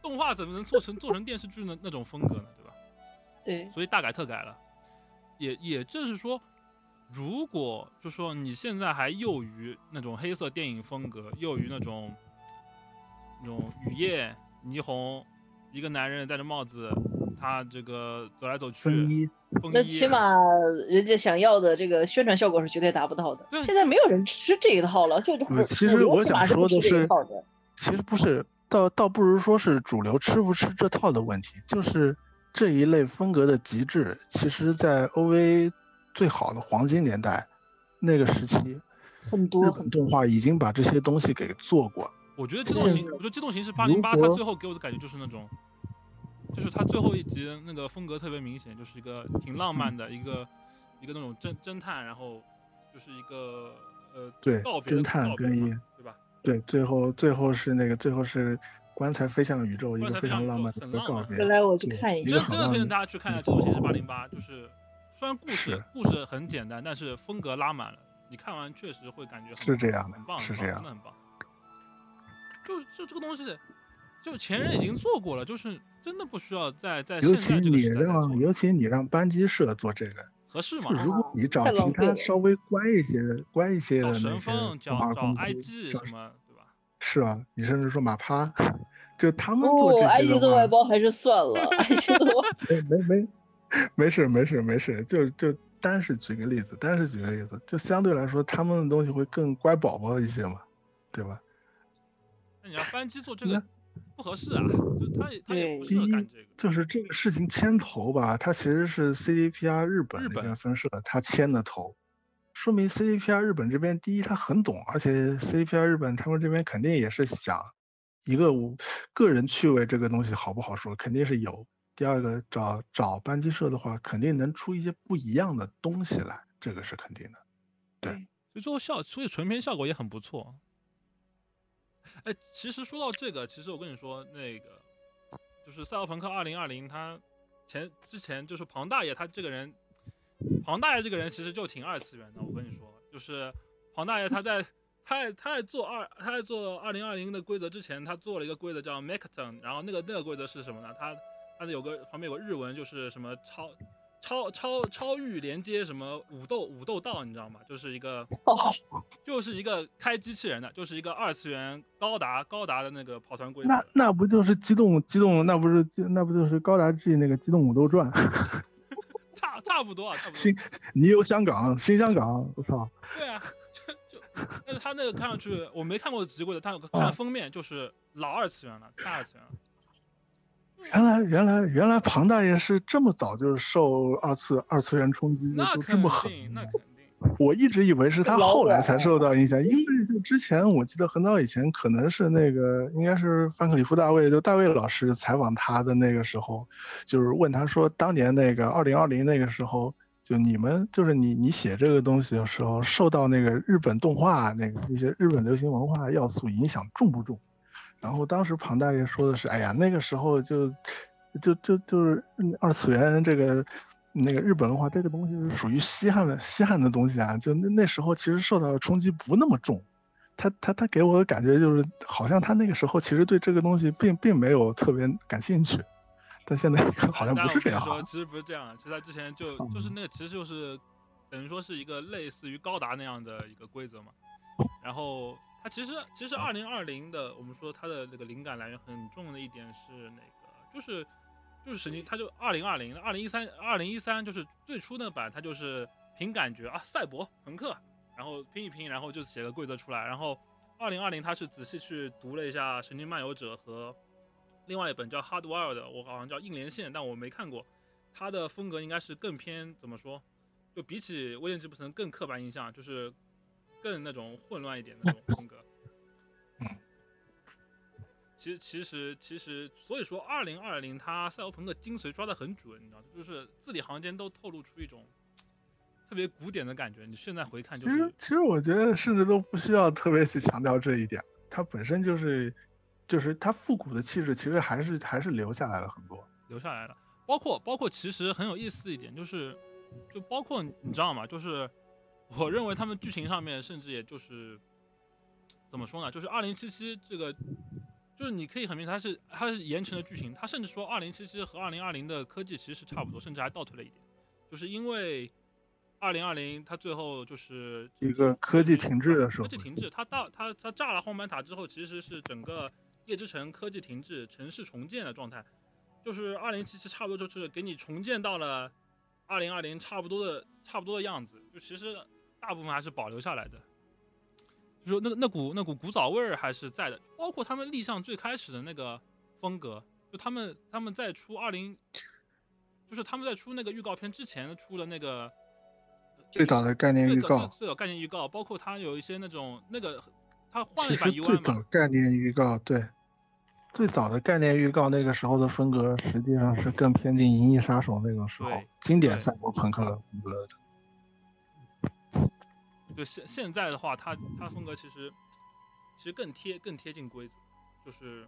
动画怎么能做成做成电视剧呢？那种风格呢，对吧？对，所以大改特改了。也也就是说，如果就说你现在还囿于那种黑色电影风格，囿于那种那种雨夜霓虹，一个男人戴着帽子，他这个走来走去，风衣风衣那起码人家想要的这个宣传效果是绝对达不到的。现在没有人吃这一套了，就对其实我想说的是。其实不是，倒倒不如说是主流吃不吃这套的问题，就是这一类风格的极致，其实在 OVA 最好的黄金年代那个时期，很多很日本动画已经把这些东西给做过了。我觉得机动现形，我觉得机动形式八零八，它最后给我的感觉就是那种，就是它最后一集那个风格特别明显，就是一个挺浪漫的一个一个那种侦侦探，然后就是一个呃对告别的侦探告别嘛跟一对吧？对，最后最后是那个最后是棺材飞向宇宙，一个非常浪漫的告别。回来我去看一下真真的推荐大家去看一下《机动形式八零八》，就是虽然故事故事很简单，但是风格拉满了，你看完确实会感觉很是这样的很棒，很棒是这样真的很棒。就就这个东西，就前人已经做过了，就是真的不需要在在现尤其你让，尤其你让班机社做这个，合适就吗？如果你找其他稍微乖一些的、乖一些的那些找找，IG 找什么，对吧？[LAUGHS] 是啊，你甚至说马趴，就他们做这些的话外包还是算了，，IG 的外 [LAUGHS] 没没没，没事没事没事，就就单是举个例子，单是举个例子，就相对来说他们的东西会更乖宝宝一些嘛，对吧？那你要班机做这个不合适啊，就他也他也不对适合干这个。就是这个事情牵头吧，它其实是 CDPR 日本那日本边分社他牵的头，说明 CDPR 日本这边第一他很懂，而且 CDPR 日本他们这边肯定也是想一个我个人趣味这个东西好不好说，肯定是有。第二个找找班机社的话，肯定能出一些不一样的东西来，这个是肯定的。对所以最后效，所以纯片效果也很不错。哎，其实说到这个，其实我跟你说，那个就是《赛博朋克2020》，他前之前就是庞大爷他这个人，庞大爷这个人其实就挺二次元的。我跟你说，就是庞大爷他在他在他在做二他在做2020的规则之前，他做了一个规则叫 Makaton，然后那个那个规则是什么呢？他它有个旁边有个日文，就是什么超超超超域连接什么武斗武斗道，你知道吗？就是一个，[LAUGHS] 就是一个开机器人的，就是一个二次元高达高达的那个跑团规则。那那不就是机动机动？那不是那不就是高达 G 那个机动武斗传？[LAUGHS] 差差不多啊，差不多新。你有香港新香港，我操！对啊，就就，但是他那个看上去我没看过极规的，但看封面就是老二次元了，大二次元了。原来原来原来庞大爷是这么早就受二次二次元冲击，就这么狠。定，那肯定。我一直以为是他后来才受到影响，因为就之前我记得很早以前，可能是那个应该是范克里夫大卫，就大卫老师采访他的那个时候，就是问他说，当年那个二零二零那个时候，就你们就是你你写这个东西的时候，受到那个日本动画那个一些日本流行文化要素影响重不重？然后当时庞大爷说的是，哎呀，那个时候就就就就是嗯二次元这个那个日本文化这个东西是属于稀罕的稀罕的东西啊，就那那时候其实受到的冲击不那么重。他他他给我的感觉就是，好像他那个时候其实对这个东西并并没有特别感兴趣，但现在 [LAUGHS] 好像不是这样说，其实不是这样，其实他之前就就是那个，其实就是等于说是一个类似于高达那样的一个规则嘛。[LAUGHS] 然后它其实其实二零二零的，我们说它的那个灵感来源很重的一点是那个，就是就是神经，它就二零二零、二零一三、二零一三就是最初那版，它就是凭感觉啊，赛博朋克，然后拼一拼，然后就写个规则出来。然后二零二零它是仔细去读了一下《神经漫游者》和另外一本叫《Hardwire》的，我好像叫硬连线，但我没看过。它的风格应该是更偏怎么说？就比起威廉吉布森更刻板印象，就是更那种混乱一点的那种风格。嗯其实其实其实，所以说二零二零它赛欧朋克精髓抓得很准，你知道，就是字里行间都透露出一种特别古典的感觉。你现在回看其实就是，其实我觉得甚至都不需要特别去强调这一点，它本身就是就是它复古的气质，其实还是还是留下来了很多。留下来了。包括包括，其实很有意思一点就是，就包括你知道吗？就是我认为他们剧情上面，甚至也就是怎么说呢？就是二零七七这个，就是你可以很明显，它是它是延承的剧情。它甚至说二零七七和二零二零的科技其实是差不多，甚至还倒退了一点，就是因为二零二零它最后就是一个科技停滞的时候科技停滞，它到它它炸了荒坂塔之后，其实是整个夜之城科技停滞、城市重建的状态。就是二零七七差不多就是给你重建到了二零二零差不多的差不多的样子，就其实大部分还是保留下来的，就说那那股那股古早味儿还是在的，包括他们立项最开始的那个风格，就他们他们在出二零就是他们在出那个预告片之前出的那个最早的概念预告最，早概念预告，包括他有一些那种那个他换了一版 UI 最，早概念预告，对，最早的概念预告那个时候的风格，实际上是更偏近《银翼杀手》那个时候经典赛博朋克的风格的。就现现在的话，他他风格其实其实更贴更贴近规则，就是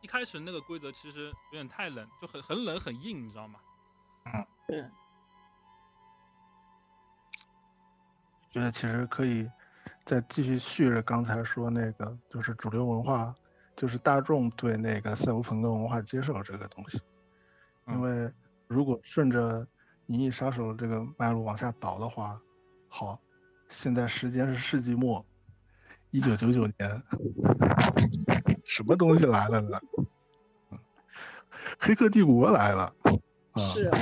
一开始那个规则其实有点太冷，就很很冷很硬，你知道吗？嗯觉得其实可以再继续续着刚才说那个，就是主流文化，就是大众对那个赛博朋克文化接受这个东西。因嗯为如果顺着《银翼杀手》这个脉络往下倒的话，好，现在时间是世纪末，一九九九年，什么东西来了呢？嗯黑客帝国来了，啊是啊，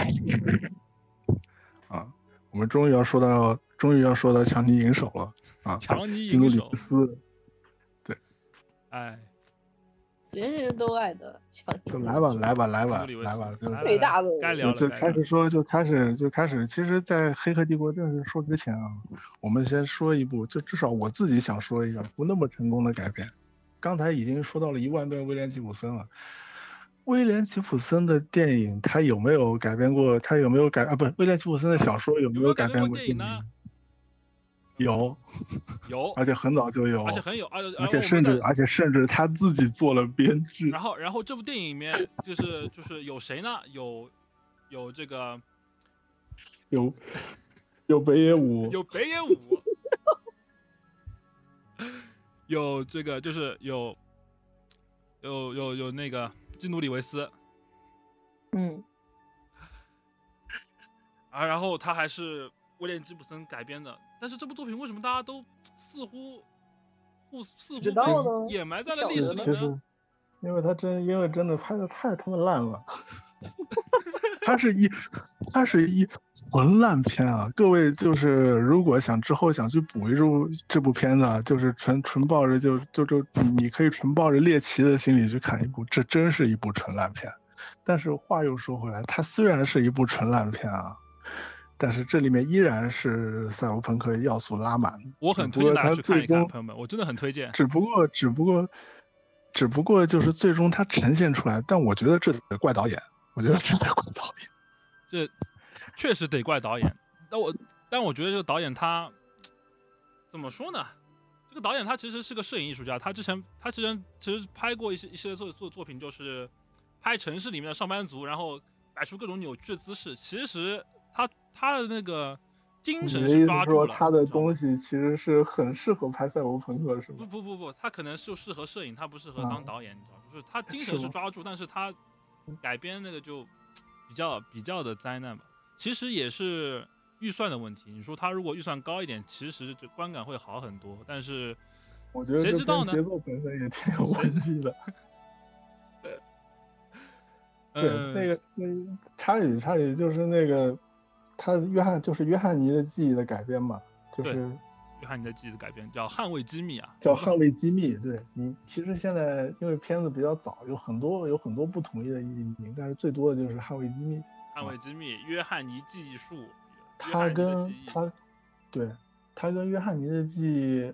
啊，我们终于要说到，终于要说到强尼银手了啊，强尼银手，斯，哎，人人都爱的强就来吧，来吧，来吧来吧，就来最大的该聊，就就开始说，就开始就开始。其实，在《黑客帝国》正式说之前啊，我们先说一部，就至少我自己想说一个不那么成功的改编。刚才已经说到了一万遍威廉吉普森了。威廉吉普森的电影，他有没有改编过？他有没有改啊？不是，威廉吉普森的小说有没有改编过过电影呢？有，有，[LAUGHS] 而且很早就有，而且很有，而且而且甚至而且甚至他自己做了编剧。然后然后这部电影里面就是就是有谁呢？有有这个有有北野武，有北野武，[LAUGHS] 有这个就是有有有有那个基努里维斯嗯，啊，然后他还是威廉吉普森改编的，但是这部作品为什么大家都似乎互似乎掩埋在了历史里其实呢？，因为他真，因为真的拍的太他妈烂了，[LAUGHS] 他是一，他是一纯烂片啊！各位就是如果想之后想去补一部这部片子啊，就是纯纯抱着就就就你可以纯抱着猎奇的心理去看一部，这真是一部纯烂片。但是话又说回来，它虽然是一部纯烂片啊，但是这里面依然是赛博朋克要素拉满。我很推荐大家去看一看，朋友们，我真的很推荐。只不过，只不过，只不过就是最终它呈现出来，但我觉得这得怪导演，我觉得这得怪导演。[LAUGHS] 这确实得怪导演。但我但我觉得这个导演他怎么说呢？这个导演他其实是个摄影艺术家，他之前他之前其实拍过一些一些作作作品，就是拍城市里面的上班族，然后摆出各种扭曲的姿势。其实他他的那个精神是抓住了。他的东西其实是很适合拍赛博朋克，是不吗？不不不不，他可能就适合摄影，他不适合啊当导演，你知道吗？就是他精神是抓住，但是他改编那个就比较比较的灾难吧。其实也是预算的问题。你说他如果预算高一点，其实这观感会好很多。但是我觉得谁知道呢片节奏本身也挺有问题的。[LAUGHS] 对，呃，那个那个插语插语就是那个他约翰就是约翰尼的记忆的改编嘛，就是约翰尼的记忆的改编叫《捍卫机密》啊，叫《捍卫机密》。对你其实现在因为片子比较早，有很多有很多不统一的译名，但是最多的就是《捍卫机密》。捍卫机密，约翰尼记忆术，约他跟他，对，他跟约翰尼的记忆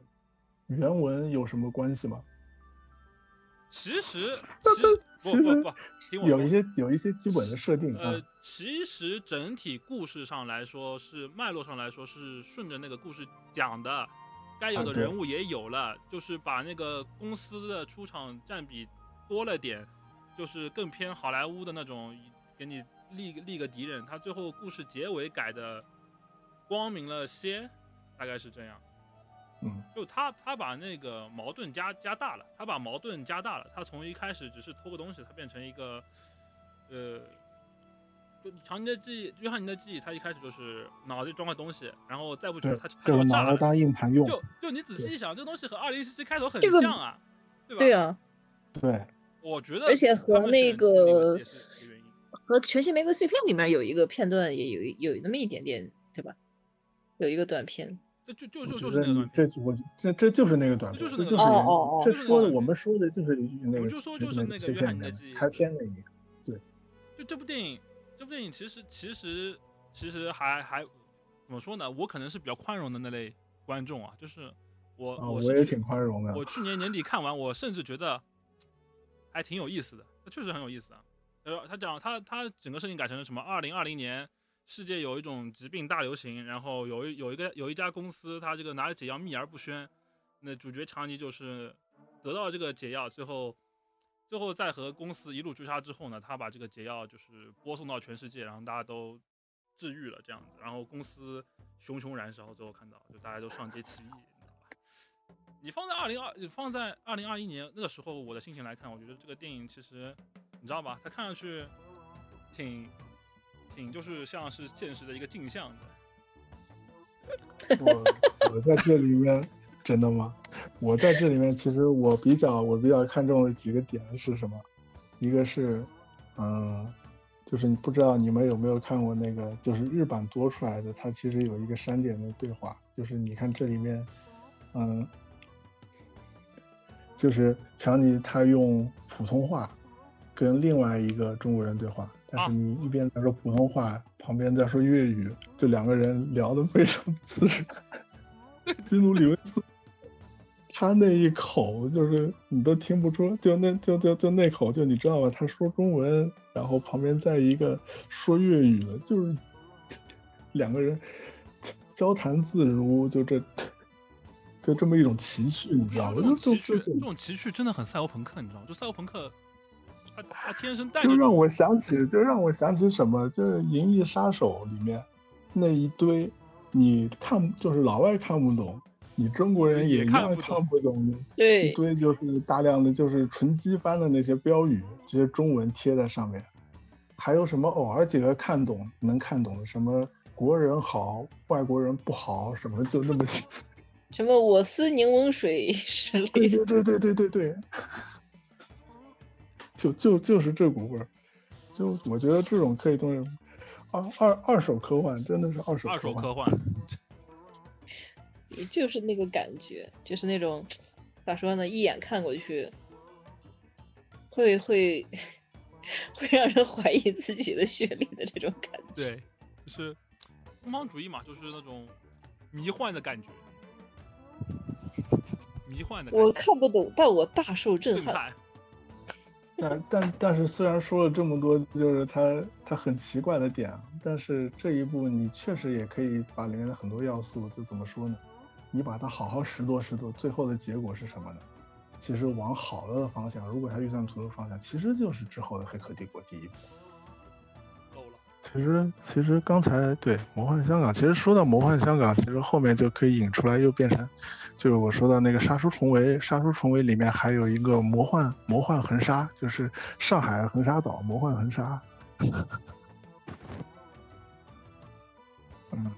原文有什么关系吗？其实 [LAUGHS] [LAUGHS] 其实不不不，听我说有一些有一些基本的设定啊呃，，其实整体故事上来说，是脉络上来说是顺着那个故事讲的，该有的人物也有了，就是把那个公司的出场占比多了点，就是更偏好莱坞的那种，给你立立个敌人。他最后故事结尾改的光明了些，大概是这样。嗯，就他他把那个矛盾加加大了，他把矛盾加大了，他从一开始只是偷个东西，他变成一个，呃，就强尼的记忆，约翰尼的记忆，他一开始就是脑子里装个东西，然后再不就是他他，这就炸了。个拿来当硬盘用，就就你仔细一想，这东西和二零一七开头很这个像啊，对吧？对啊，对，我觉得而且和那个。和《全息玫瑰碎片》里面有一个片段也有一有那么一点点，对吧？有一个短片，这就就就就是那个短片，这我这这就是那个短片，这就是那个就是原哦哦这说的我们说的就是那个我就说就是那个约翰尼的记忆开篇那一个，就这部电影，这这部电影其实其实其实还还怎么说呢？我可能是比较宽容的那类观众啊，就是我、啊，我我也挺宽容的。我去年年底看完，我甚至觉得还挺有意思的，它确实很有意思啊。呃，他讲他他整个设定改成了什么？二零二零年世界有一种疾病大流行，然后有一有一个有一家公司，它这个拿着解药秘而不宣。那主角强尼就是得到这个解药，最后最后在和公司一路追杀之后呢，他把这个解药就是播送到全世界，然后大家都治愈了这样子，然后公司熊熊燃烧，最后看到就大家都上街起义，你知道吧？你放在二零二，放在二零二一年那个时候，我的心情来看，我觉得这个电影其实，你知道吧？它看上去挺挺就是像是现实的一个镜像。我我在这里面真的吗？我在这里面其实我比较我比较看重的几个点是什么？一个是，嗯，就是你不知道你们有没有看过那个，就是日版多出来的，它其实有一个删减的对话，就是你看这里面，嗯，就是强尼他用普通话跟另外一个中国人对话，但啊是你一边在说普通话，旁边在说粤语，就两个人聊得非常自然。[LAUGHS] 基努里维斯，他那一口就是你都听不出，就那就就就那口，就你知道吧？他说中文，然后旁边在一个说粤语的，就是 [LAUGHS] 两个人交谈自如，就这就这么一种奇趣，你知道吗？这种就就奇趣，就这种奇趣真的很赛博朋克，你知道吗？就赛博朋克，他他天生带就让我想起，就让我想起什么，就是《银翼杀手》里面那一堆，你看就是老外看不懂，你中国人也也一样看不懂的，[LAUGHS] 对一，堆就是大量的就是纯机翻的那些标语，这些中文贴在上面，还有什么偶尔几个看懂能看懂的，什么国人好，外国人不好，什么就那么。什么我司柠檬水之类对，对对对对对对，就就就是这股味儿，就我觉得这种可以动用，二二二手科幻真的是二手二手科科幻，[LAUGHS] 就是那个感觉，就是那种咋说呢，一眼看过去，会会 [LAUGHS] 会让人怀疑自己的学历的这种感觉。对，就是东方主义嘛，就是那种迷幻的感觉，迷幻的感我，看不懂，但我大受震撼。震撼。但但但是虽然说了这么多，就是它它很奇怪的点，但是这一步你确实也可以把里面的很多要素，就怎么说呢？你把它好好拾掇拾掇，最后的结果是什么呢？其实往好了的方向，如果它预算足的方向，其实就是之后的《黑客帝国》第一部。其实，其实刚才对魔幻香港，其实说到魔幻香港，其实后面就可以引出来，又变成，就是我说到那个杀出重围，杀出重围里面还有一个魔幻魔幻横沙，就是上海横沙岛魔幻横沙。嗯，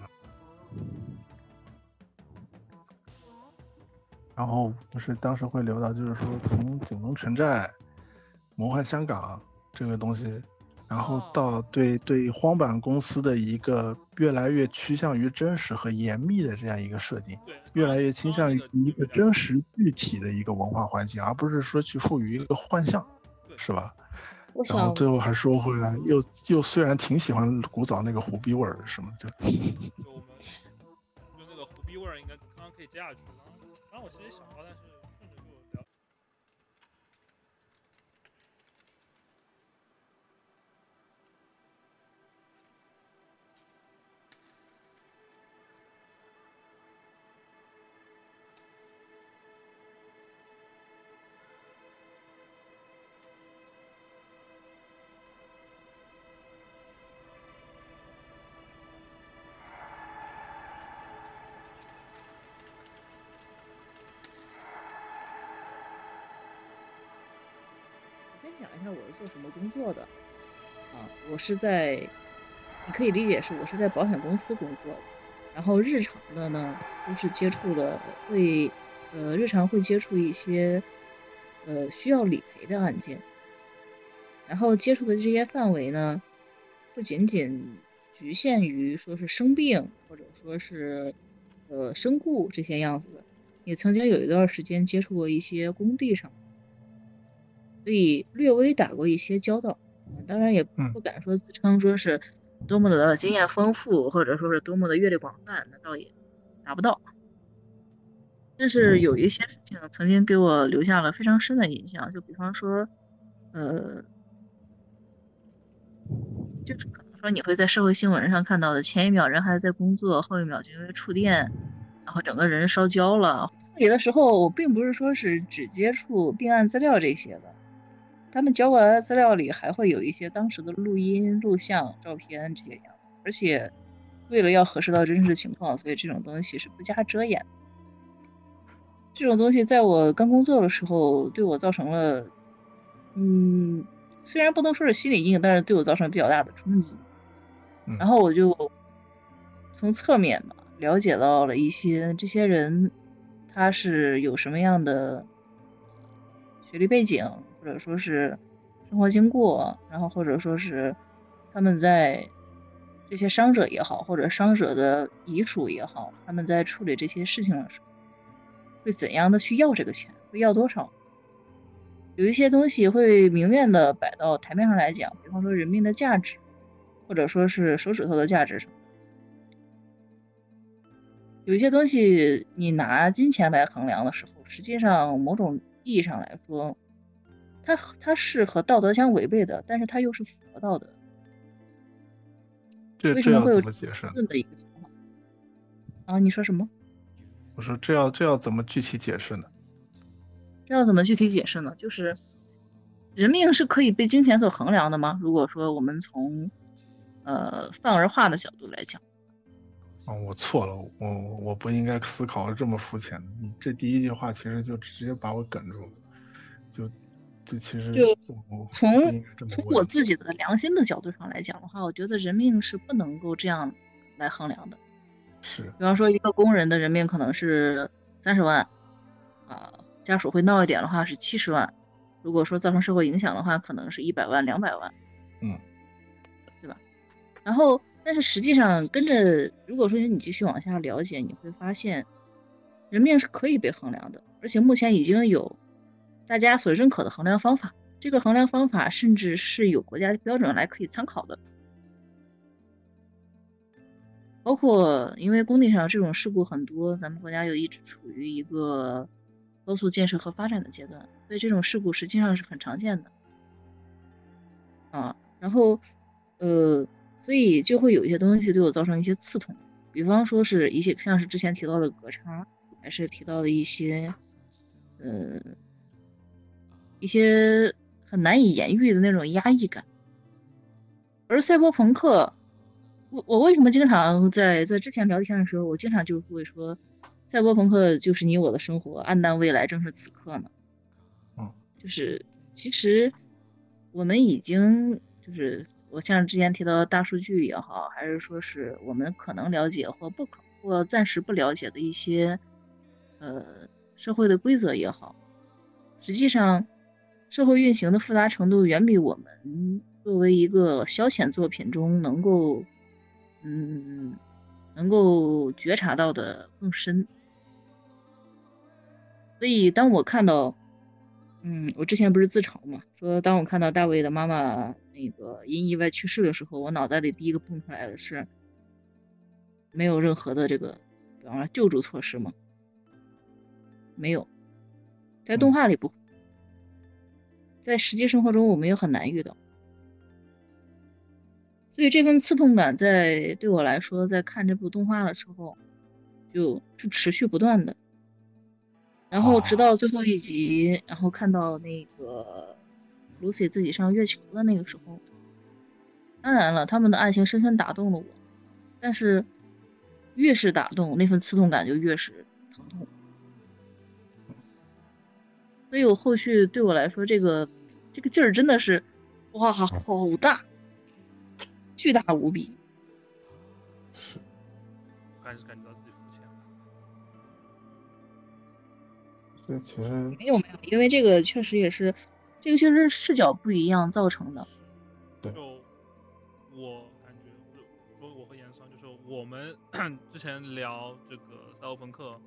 然后就是当时会聊到，就是说从九龙城寨、魔幻香港这个东西。然后哦到对对荒坂公司的一个越来越趋向于真实和严密的这样一个设定，对，越来越倾向于一个真实。具体的一个文化环境，而不是说去赋予一个幻象，是吧？然后，最后还说回来，又又虽然挺喜欢古早那个胡逼味儿什么的，就我们就那个胡逼味儿，应该刚刚可以接下去。然后，然后我其实也想到，但是我先讲一下我是做什么工作的。啊，我是在，你可以理解是我是在保险公司工作的。然后日常的呢，都是接触的会，呃，日常会接触一些，呃，需要理赔的案件。然后接触的这些范围呢，不仅仅局限于说是生病或者说是，呃，身故这些样子的，也曾经有一段时间接触过一些工地上。所以略微打过一些交道。当然也嗯不敢说自称说是多么的经验丰富，或者说是多么的阅历广泛，那倒也达不到。但是有一些事情曾经给我留下了非常深的印象，就比方说，呃，就是可能说你会在社会新闻上看到的，前一秒人还在工作，后一秒就因为触电，然后整个人烧焦了。处理的时候，我并不是说是只接触病案资料这些的，他们交过来的资料里还会有一些当时的录音、录像、照片这些样，而且为了要核实到真实情况，所以这种东西是不加遮掩的。这种东西在我刚工作的时候，对我造成了，嗯，虽然不能说是心理阴影，但是对我造成比较大的冲击。嗯然后我就从侧面吧了解到了一些这些人他是有什么样的学历背景，或或者说是生活经过，然后或者说是他们在这些伤者也好，或者伤者的遗属也好，他们在处理这些事情的时候，会怎样的去要这个钱，会要多少？有一些东西会明面的摆到台面上来讲，比方说人命的价值，或者说是手指头的价值什么。有一些东西你拿金钱来衡量的时候，实际上某种意义上来说，它它是和道德相违背的，但是它又是符合道德的。这这要为什么会有怎么解释的一个情况？啊，你说什么？我说这要这要怎么具体解释呢？这要怎么具体解释呢？就是人命是可以被金钱所衡量的吗？如果说我们从呃泛而化的角度来讲，啊、我错了，我我不应该思考的这么肤浅的。你这第一句话其实就直接把我哽住了，就这其实就从从我自己的良心的角度上来讲的话，我觉得人命是不能够这样来衡量的。是比方说，一个工人的人命可能是三十万，啊，家属会闹一点的话是七十万，如果说造成社会影响的话，可能是一百万、两百万，嗯，对吧？然后，但是实际上跟着，如果说你继续往下了解，你会发现，人命是可以被衡量的，而且目前已经有大家所认可的衡量方法，这个衡量方法甚至是有国家标准来可以参考的。包括因为工地上这种事故很多，咱们国家又一直处于一个高速建设和发展的阶段，所以这种事故实际上是很常见的。啊，然后，呃，所以就会有一些东西对我造成一些刺痛，比方说是一些像是之前提到的格差，还是提到的一些，呃，一些很难以言喻的那种压抑感。而赛博朋克。我我为什么经常在在之前聊天的时候，我经常就会说，赛博朋克就是你我的生活，暗淡未来正是此刻呢。嗯，就是其实我们已经就是我像之前提到的大数据也好，还是说是我们可能了解或不可或暂时不了解的一些呃社会的规则也好，实际上社会运行的复杂程度远比我们作为一个消遣作品中能够。嗯，能够觉察到的更深。所以当我看到，嗯，我之前不是自嘲嘛，说当我看到大卫的妈妈那个因意外去世的时候，我脑袋里第一个蹦出来的是，没有任何的这个，比方说救助措施嘛？没有，在动画里不，在实际生活中我们也很难遇到。所以这份刺痛感在对我来说，在看这部动画的时候，就是持续不断的。然后直到最后一集，然后看到那个 Lucy 自己上月球的那个时候，当然了，他们的爱情深深打动了我，但是越是打动，那份刺痛感就越是疼痛。所以我后续对我来说，这个这个劲儿真的是，哇，好大。巨大无比，是，开始感觉到自己肤浅了。这其实没有没有，因为这个确实也是，这个确实是视角不一样造成的。对，就我感觉，就说我和严桑，就是我们 [CLEARS THROAT] 之前聊这个赛博朋克，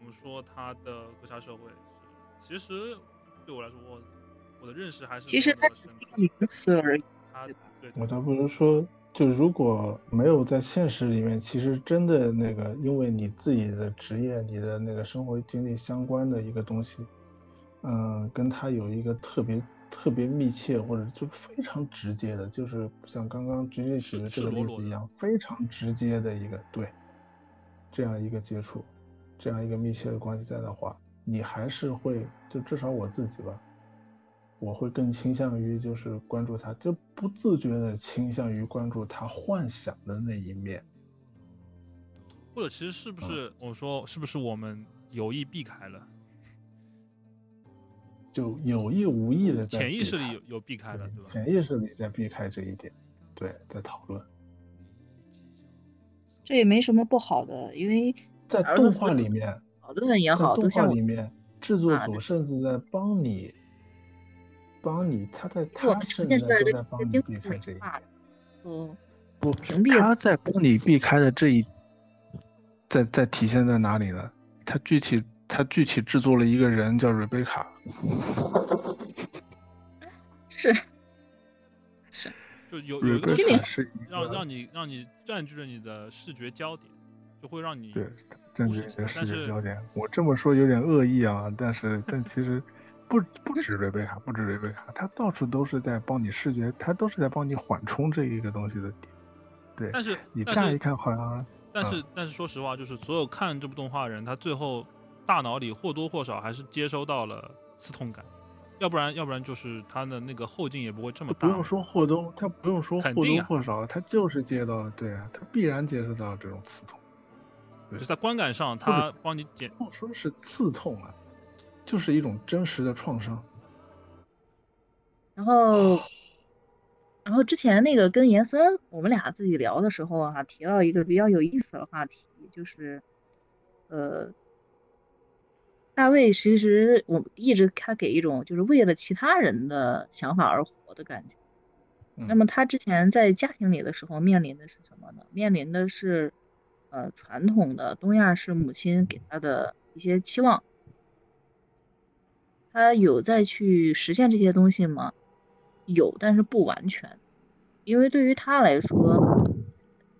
我们说他的格杀社会是，其实对我来说，我我的认识还是其实它是一个名词而已。他对我倒不如说，就如果没有在现实里面，其实真的那个，因为你自己的职业、你的那个生活经历相关的一个东西，嗯，跟他有一个特别特别密切或者就非常直接的，就是像刚刚菊姐举的这个例子一样，非常直接的一个对，这样一个接触，这样一个密切的关系在的话，你还是会，就至少我自己吧，我会更倾向于就是关注他，就不自觉的倾向于关注他幻想的那一面。或者其实是不嗯是我说是不是我们有意避开了，就有意无意的潜意识里有有避开了，对吧？潜意识里在避开这一点，对，在讨论。这也没什么不好的，因为在动画里面，讨论也好，都动画里面，制作啊组甚至在帮你，帮你，他在他甚至都在帮你避开这一嗯，不，屏蔽他在帮你避开的这一，在在体现在哪里呢？他具体他具体制作了一个人叫瑞贝卡，是就有有瑞贝一个心里卡是让让你让你占据了你的视觉焦点，就会让你对政治的视但是觉焦点。我这么说有点恶意啊，但是但其实不不止瑞贝卡，不止瑞贝卡，他到处都是在帮你视觉，他都是在帮你缓冲这一个东西的点。对但是你乍一看好像但是但是说实话，就是所有看这部动画的人，他最后大脑里或多或少还是接收到了刺痛感，要不然要不然就是他的那个后劲也不会这么大。不用说或多，他不用说或多或少，他就是接到了，对啊，他必然接受到这种刺痛。就是在观感上，他帮你减不说是刺痛啊，就是一种真实的创伤。然后，然后之前那个跟严孙我们俩自己聊的时候啊，提到一个比较有意思的话题，就是，呃，大卫其实我一直他给一种就是为了其他人的想法而活的感觉。那嗯么他之前在家庭里的时候面临的是什么呢？面临的是，呃，传统的东亚式母亲给他的一些期望。他有再去实现这些东西吗？有，但是不完全，因为对于他来说，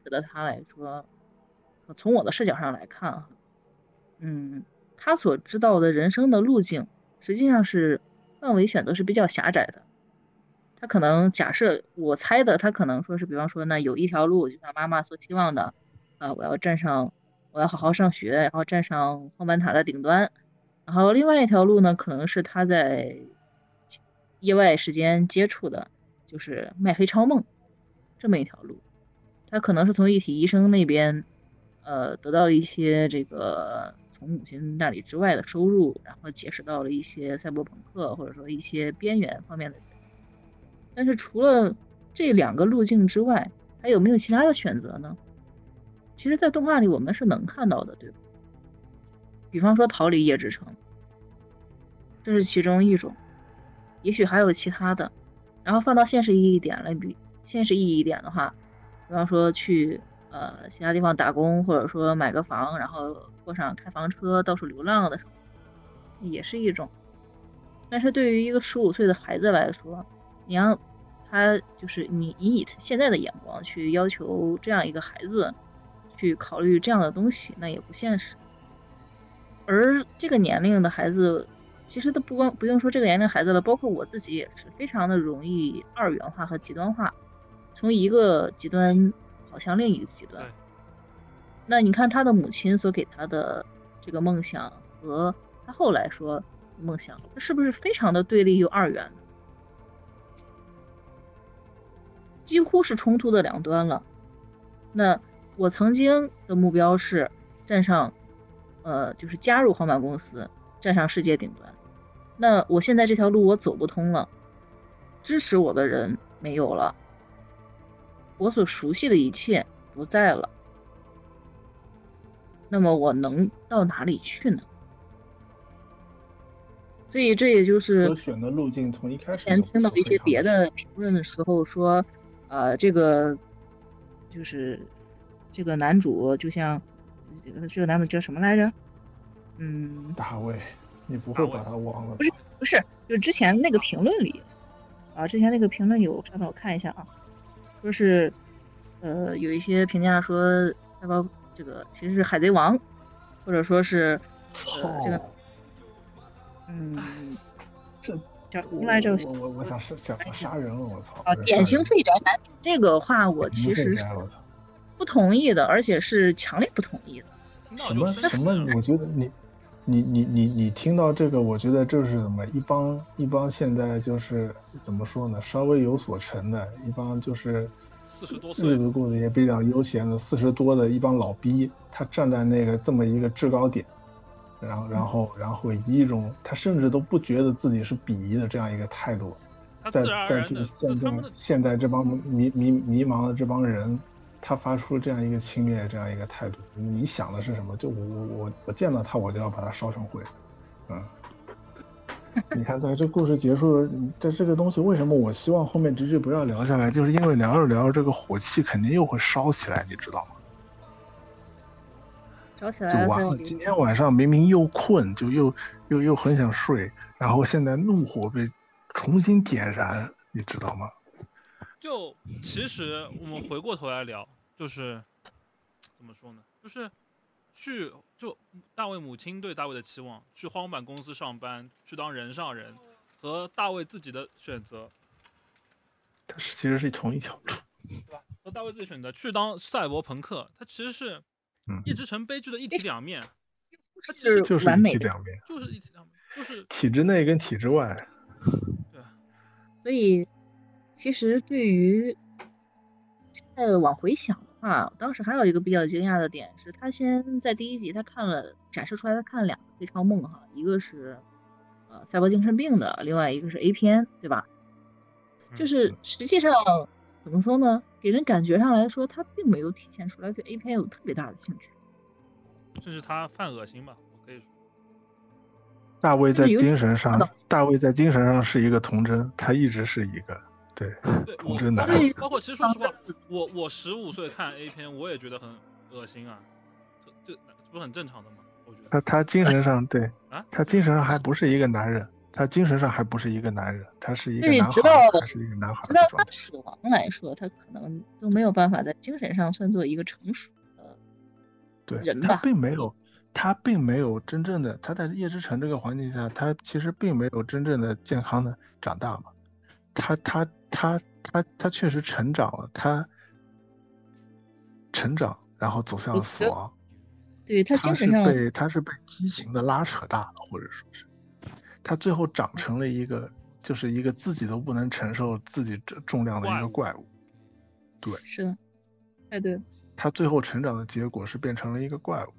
觉得他来说，从我的视角上来看啊，嗯，他所知道的人生的路径，实际上是范围选择是比较狭窄的。他可能假设我猜的，他可能说是，比方说呢，有一条路，就像妈妈所期望的，啊，我要站上，我要好好上学，然后站上黄板塔的顶端。然后另外一条路呢，可能是他在业外时间接触的，就是卖黑超梦这么一条路。他可能是从一体医生那边，呃，得到了一些这个从母亲那里之外的收入，然后结识到了一些赛博朋克或者说一些边缘方面的人。但是除了这两个路径之外，还有没有其他的选择呢？其实，在动画里我们是能看到的，对吧？比方说逃离夜之城，这是其中一种，也许还有其他的。然后放到现实意义点来比，现实意义一点的话，比方说去呃其他地方打工，或者说买个房，然后过上开房车到处流浪的，也是一种。但是对于一个十五岁的孩子来说，你让他就是你以你现在的眼光去要求这样一个孩子去考虑这样的东西，那也不现实。而这个年龄的孩子，其实都不光不用说这个年龄孩子了，包括我自己也是非常的容易二元化和极端化，从一个极端跑向另一个极端。那你看他的母亲所给他的这个梦想和他后来说梦想，这是不是非常的对立又二元呢？几乎是冲突的两端了。那我曾经的目标是站上，呃，就是加入皇马公司，站上世界顶端。那我现在这条路我走不通了，支持我的人没有了，我所熟悉的一切不在了。那么我能到哪里去呢？所以这也就是我选的路径从一开之前听到一些别的评论的时候说，呃，这个就是这个男主就像这个这个男主叫什么来着？嗯，大卫，你不会把他忘了？不是不是，就是之前那个评论里，啊，之前那个评论有，稍等我看一下啊，说是，呃，有一些评价说赛博这个其实是海贼王，或者说是，呃，这个，嗯，[LAUGHS] 这叫什么来着？我我我想是想想杀人了，我操！啊，典型废宅男，这个话我其实是不同意的，而且是强烈不同意的。什么什么？我觉得你。你你你你听到这个，我觉得这是怎么？一帮一帮现在就是怎么说呢？稍微有所成的一帮就是四十多岁日子过得也比较悠闲的四十多的一帮老逼，他站在那个这么一个制高点，然后然后然后以一种他甚至都不觉得自己是鄙夷的这样一个态度，在在这个现在现在这帮迷迷迷茫的这帮人。他发出这样一个轻蔑这样一个态度，你想的是什么？就我我我我见到他，我就要把他烧成灰。嗯，[LAUGHS] 你看，在这故事结束，这这个东西为什么我希望后面直接不要聊下来？就是因为聊着聊着，这个火气肯定又会烧起来，你知道吗？烧起来就完了。今天晚上明明又困，就又又又很想睡，然后现在怒火被重新点燃，你知道吗？就其实我们回过头来聊，就是怎么说呢？就是去就大卫母亲对大卫的期望，去荒坂公司上班，去当人上人，和大卫自己的选择，它是其实是同一条路，对吧？和大卫自己选择去当赛博朋克，它其实是一直成悲剧的一体两面，它其实就是一体两面，就是一体两面，就是体制内跟体制外，对，所以。其实对于现在往回想的话，当时还有一个比较惊讶的点是，他先在第一集他看了展示出来，他看了两个非常梦哈，一个是呃赛博精神病的，另外一个是 A 片，对吧？就是实际上怎么说呢？给人感觉上来说，他并没有体现出来对 A 片有特别大的兴趣，这是他犯恶心吧？我可以说，大卫在精神上，大卫在精神上是一个童真，他一直是一个。对，[LAUGHS] 我真的，包括其实说实话，我我十五岁看 A 片，我也觉得很恶心啊，这这不是很正常的吗？我觉得他他精神上对 [LAUGHS] 啊，他精神上还不是一个男人，他精神上还不是一个男人，他是一个男孩，他是一个男孩。直到他死亡来说，他可能都没有办法在精神上算作一个成熟的对人吧？他并没有，他并没有真正的他在叶之城这个环境下，他其实并没有真正的健康的长大嘛，他他。他他他确实成长了，他成长，然后走向了死亡。对他精神上被他是被畸形的拉扯大了，或者说是他最后长成了一个，就是一个自己都不能承受自己重重量的一个怪物。对，是的，哎对。他最后成长的结果是变成了一个怪物。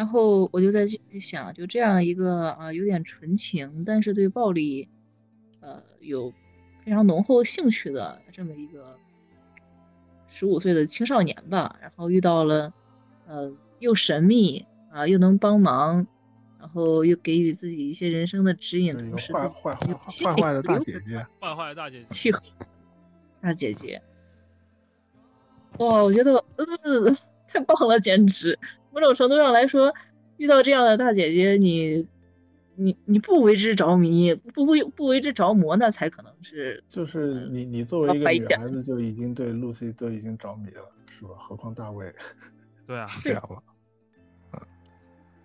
然后我就在想，就这样一个啊，有点纯情，但是对暴力，呃，有非常浓厚兴趣的这么一个十五岁的青少年吧。然后遇到了，呃，又神秘啊，又能帮忙，然后又给予自己一些人生的指引，同时自己坏坏坏坏的大姐姐，坏坏的大姐姐，契合大姐姐。哇，我觉得，呃，[LAUGHS] 太棒了，简直。某种程度上来说，遇到这样的大姐姐，你，你你不为之着迷，不为不为之着魔，那才可能是。就是你你作为一个女孩子，就已经对露西都已经着迷了，是吧？何况大卫。[LAUGHS] 对啊，是这样了。嗯，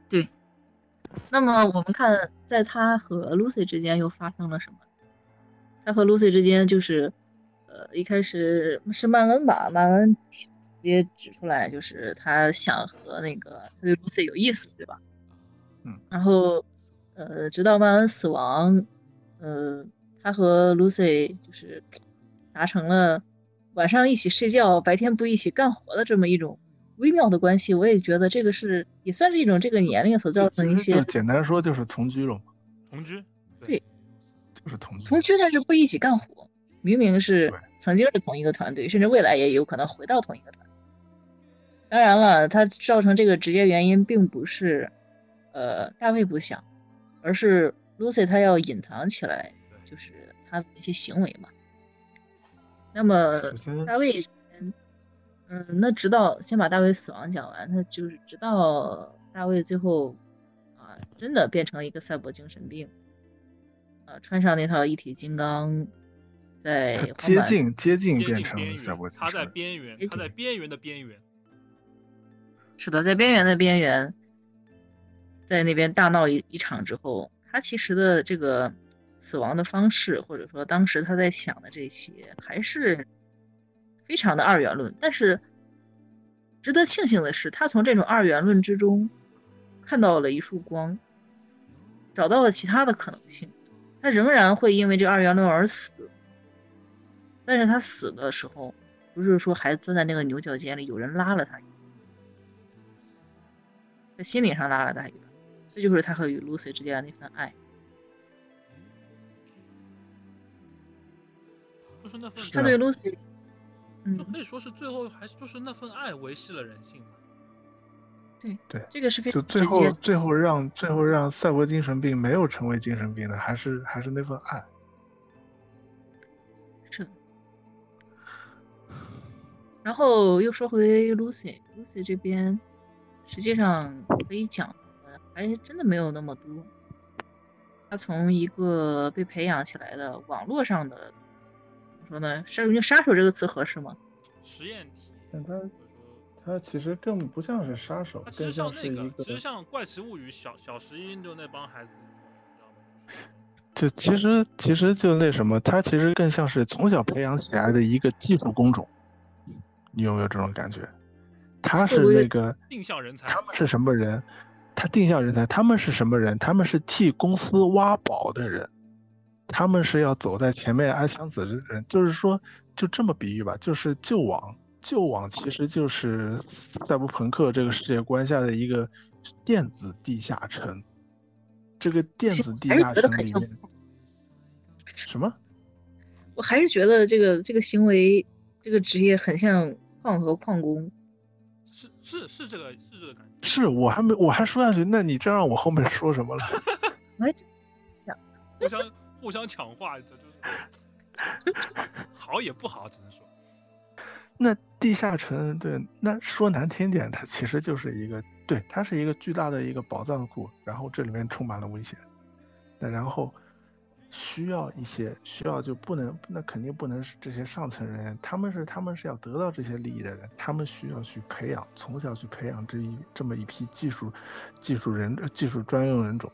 对。那么我们看，在他和 Lucy 之间又发生了什么？他和 Lucy 之间就是，呃，一开始是曼恩吧，曼恩。直接指出来，就是他想和那个他对 Lucy 有意思，对吧？嗯。然后，呃，直到曼恩死亡，呃，他和 Lucy 就是达成了晚上一起睡觉，白天不一起干活的这么一种微妙的关系。我也觉得这个是也算是一种这个年龄所造成的一些。简单说就是同居了嘛。同居。对。就是同居。同居，但是不一起干活，明明是曾经是同一个团队，甚至未来也有可能回到同一个团。当然了，他造成这个直接原因并不是，呃，大卫不想，而是 Lucy 她要隐藏起来，就是他的一些行为嘛。那么大卫，嗯，那直到先把大卫死亡讲完，他就是直到大卫最后啊真的变成一个赛博精神病，啊，穿上那套一体金刚，在接近接近变成赛博，精他在。边缘，他在边缘的边缘。是的，在边缘的边缘，在那边大闹一一场之后，他其实的这个死亡的方式，或者说当时他在想的这些，还是非常的二元论。但是值得庆幸的是，他从这种二元论之中看到了一束光，找到了其他的可能性。他仍然会因为这二元论而死，但是他死的时候，不是说还钻在那个牛角尖里，有人拉了他一把。在心理上拉了大鱼，这就是他和与 Lucy 之间的那份爱。就是那份他对啊 Lucy，就嗯，可以说是最后还是就是那份爱维系了人性嘛。这个是非就最后常直接。最后让最后让赛博精神病没有成为精神病的，还是还是那份爱。是。然后又说回 Lucy，Lucy 这边实际上可以讲的还真的没有那么多。他从一个被培养起来的网络上的怎么说呢？杀用“杀手”这个词合适吗？实验体，但他他其实更不像是杀手他，其更实像那个，像是一个其实像《怪奇物语》小小石英就那帮孩子，你知道吗？就其实其实就那什么，他其实更像是从小培养起来的一个技术工种。你有没有这种感觉？他是那个定向人才，他们是什么人？他定向人才，他们是什么人？他们是替公司挖宝的人，他们是要走在前面挨枪子的人。就是说，就这么比喻吧，就是旧网，旧网其实就是赛博朋克这个世界观下的一个电子地下城。这个电子地下城里面，什么？我还是觉得这个这个行为，这个职业很像矿和矿工。是是是这个是这个感觉。是我还没我还说下去，那你这让我后面说什么了？[LAUGHS] [LAUGHS] 互相互相抢话，这就是好也不好，只能说 [LAUGHS] 那地下城，对，那说难听点，它其实就是一个，对，它是一个巨大的一个宝藏库，然后这里面充满了危险，那然后需要一些需要就不能，那肯定不能是这些上层人员，他们是他们是要得到这些利益的人，他们需要去培养，从小去培养这一这么一批技术技术人技术专用人种，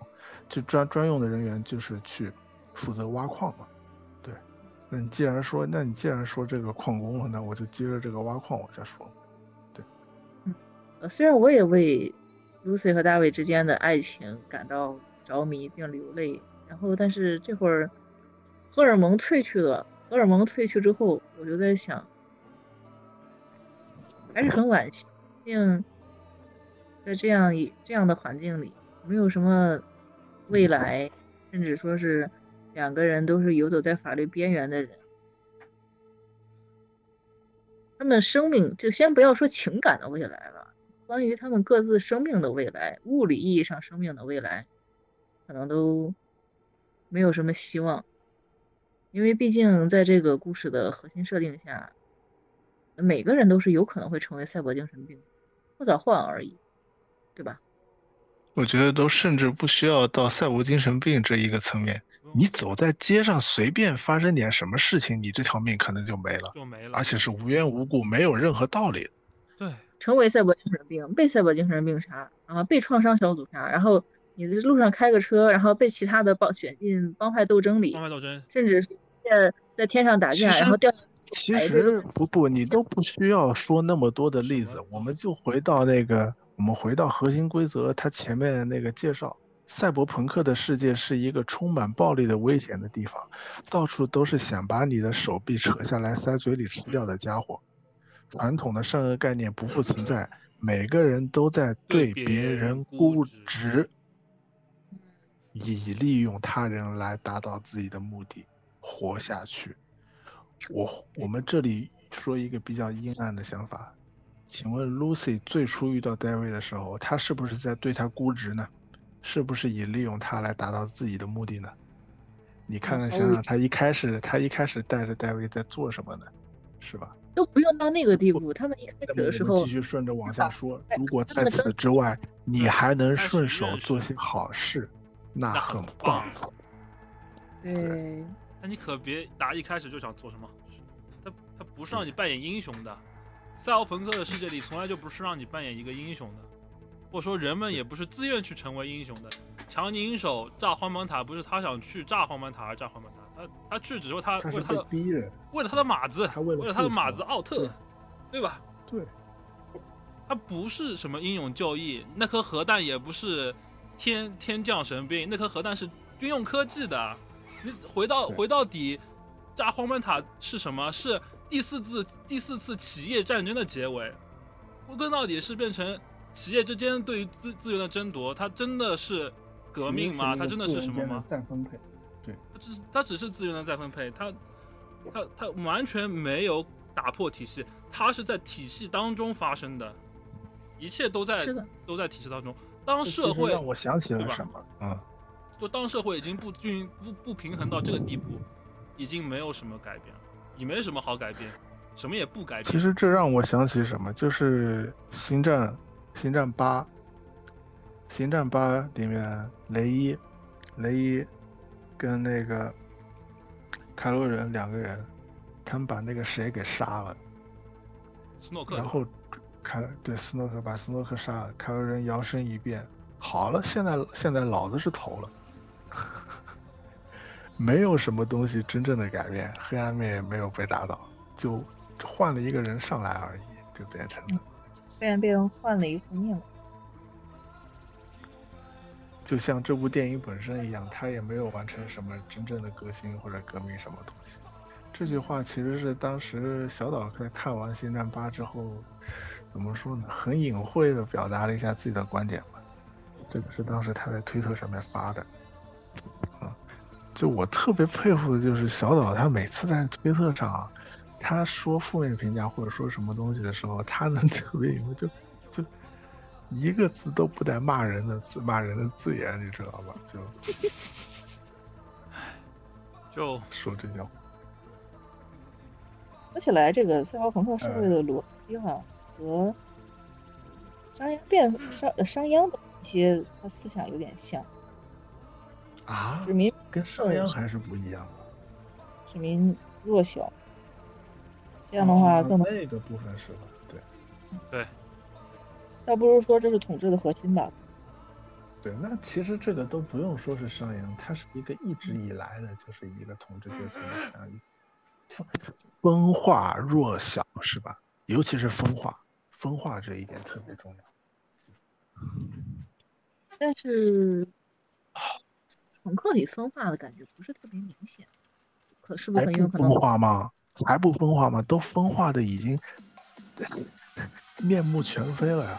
就专专用的人员就是去负责挖矿嘛。对那你既然说，那你既然说这个矿工了，那我就接着这个挖矿往下说。呃，虽然我也为 Lucy 和大卫之间的爱情感到着迷并流泪，然后但是这会儿荷尔蒙褪去了，荷尔蒙褪去之后，我就在想，还是很惋惜，毕竟在这样一这样的环境里，没有什么未来，甚至说是两个人都是游走在法律边缘的人。他们生命就先不要说情感的未来了，关于他们各自生命的未来，物理意义上生命的未来，可能都没有什么希望，因为毕竟在这个故事的核心设定下，每个人都是有可能会成为赛博精神病，或早或晚而已，对吧？我觉得都甚至不需要到赛博精神病这一个层面，你走在街上随便发生点什么事情，你这条命可能就没了，就没了。而且是无缘无故，没有任何道理。对，成为赛博精神病，被赛博精神病杀，然后被创伤小组杀，然后你在路上开个车，然后被其他的帮选进帮派斗争里帮，派斗争，甚至在在天上打架，然后掉下其实不不，你都不需要说那么多的例子，我们就回到那个，我们回到核心规则，它前面的那个介绍，赛博朋克的世界是一个充满暴力的危险的地方，到处都是想把你的手臂扯下来塞嘴里吃掉的家伙。传统的善恶概念不复存在，每个人都在对别人人估值，以利用他人来达到自己的目的活下去。我我们这里说一个比较阴暗的想法，请问 Lucy 最初遇到 David 的时候，他是不是在对他估值呢？是不是以利用他来达到自己的目的呢？你看看想想，他一开始他一开始带着 David 在做什么呢？是吧？都不用到那个地步。他们一开始的时候继续顺着往下说。如果在此之外，你还能顺手做些好事。那很棒。嗯。那你可别打一开始就想做什么。他他不是让你扮演英雄的，赛欧朋克的世界里从来就不是让你扮演一个英雄的。或者说人们也不是自愿去成为英雄的。强尼手炸荒蛮塔不是他想去炸荒蛮塔而炸荒蛮塔，他他去只是为他，为了他的敌人，为了他的马子，为了他的马子奥特。对吧？对。他不是什么英勇就义，那颗核弹也不是。天天降神兵那颗核弹是军用科技的。你回到回到底炸荒坂塔是什么？是第四次第四次企业战争的结尾。归根到底是变成企业之间对于资资源的争夺它真的是革命吗？它真的是什么吗？再分配对。它只是它只是资源的再分配它它它完全没有打破体系它是在体系当中发生的。一切都在都在体系当中。当社会让我想起了什么啊就当社会已经不均不不平衡到这个地步已经没有什么改变了也没什么好改变什么也不改变。其实这让我想起什么就是星战星战八星战八里面雷伊雷伊跟那个凯洛人两个人他们把那个谁给杀了斯诺克然后凯对斯诺克把斯诺克杀了凯尔人摇身一变好了现在现在老子是头了。[LAUGHS] 没有什么东西真正的改变黑暗面也没有被打倒就换了一个人上来而已就变成了现在变换了一副面孔。就像这部电影本身一样他也没有完成什么真正的革新或者革命什么东西。这句话其实是当时小岛在看完星战八之后怎么说呢很隐晦的表达了一下自己的观点吧。这个是当时他在推特上面发的。啊就我特别佩服的就是小岛他每次在推特上啊他说负面评价或者说什么东西的时候他能 [LAUGHS] 特别隐晦就就一个字都不带骂人的字骂人的字眼你知道吧？就 [LAUGHS] 就 [LAUGHS] 说这叫说起来这个赛博朋克是不是有逻辑哈和商鞅变，商商鞅的一些他思想有点像。啊，民，跟商鞅还是不一样的。民弱小。这样的话，更那个部分是吧？对对。倒不如说这是统治的核心吧。对，那其实这个都不用说是商鞅，他是一个一直以来的，就是一个统治阶层。风化弱小是吧？尤其是风化。分化这一点特别重要。但是 [SIGHS] 乘客里分化的感觉不是特别明显可是不是很有可能分化吗？还不分化吗？都分化的已经 [LAUGHS] 面目全非了呀。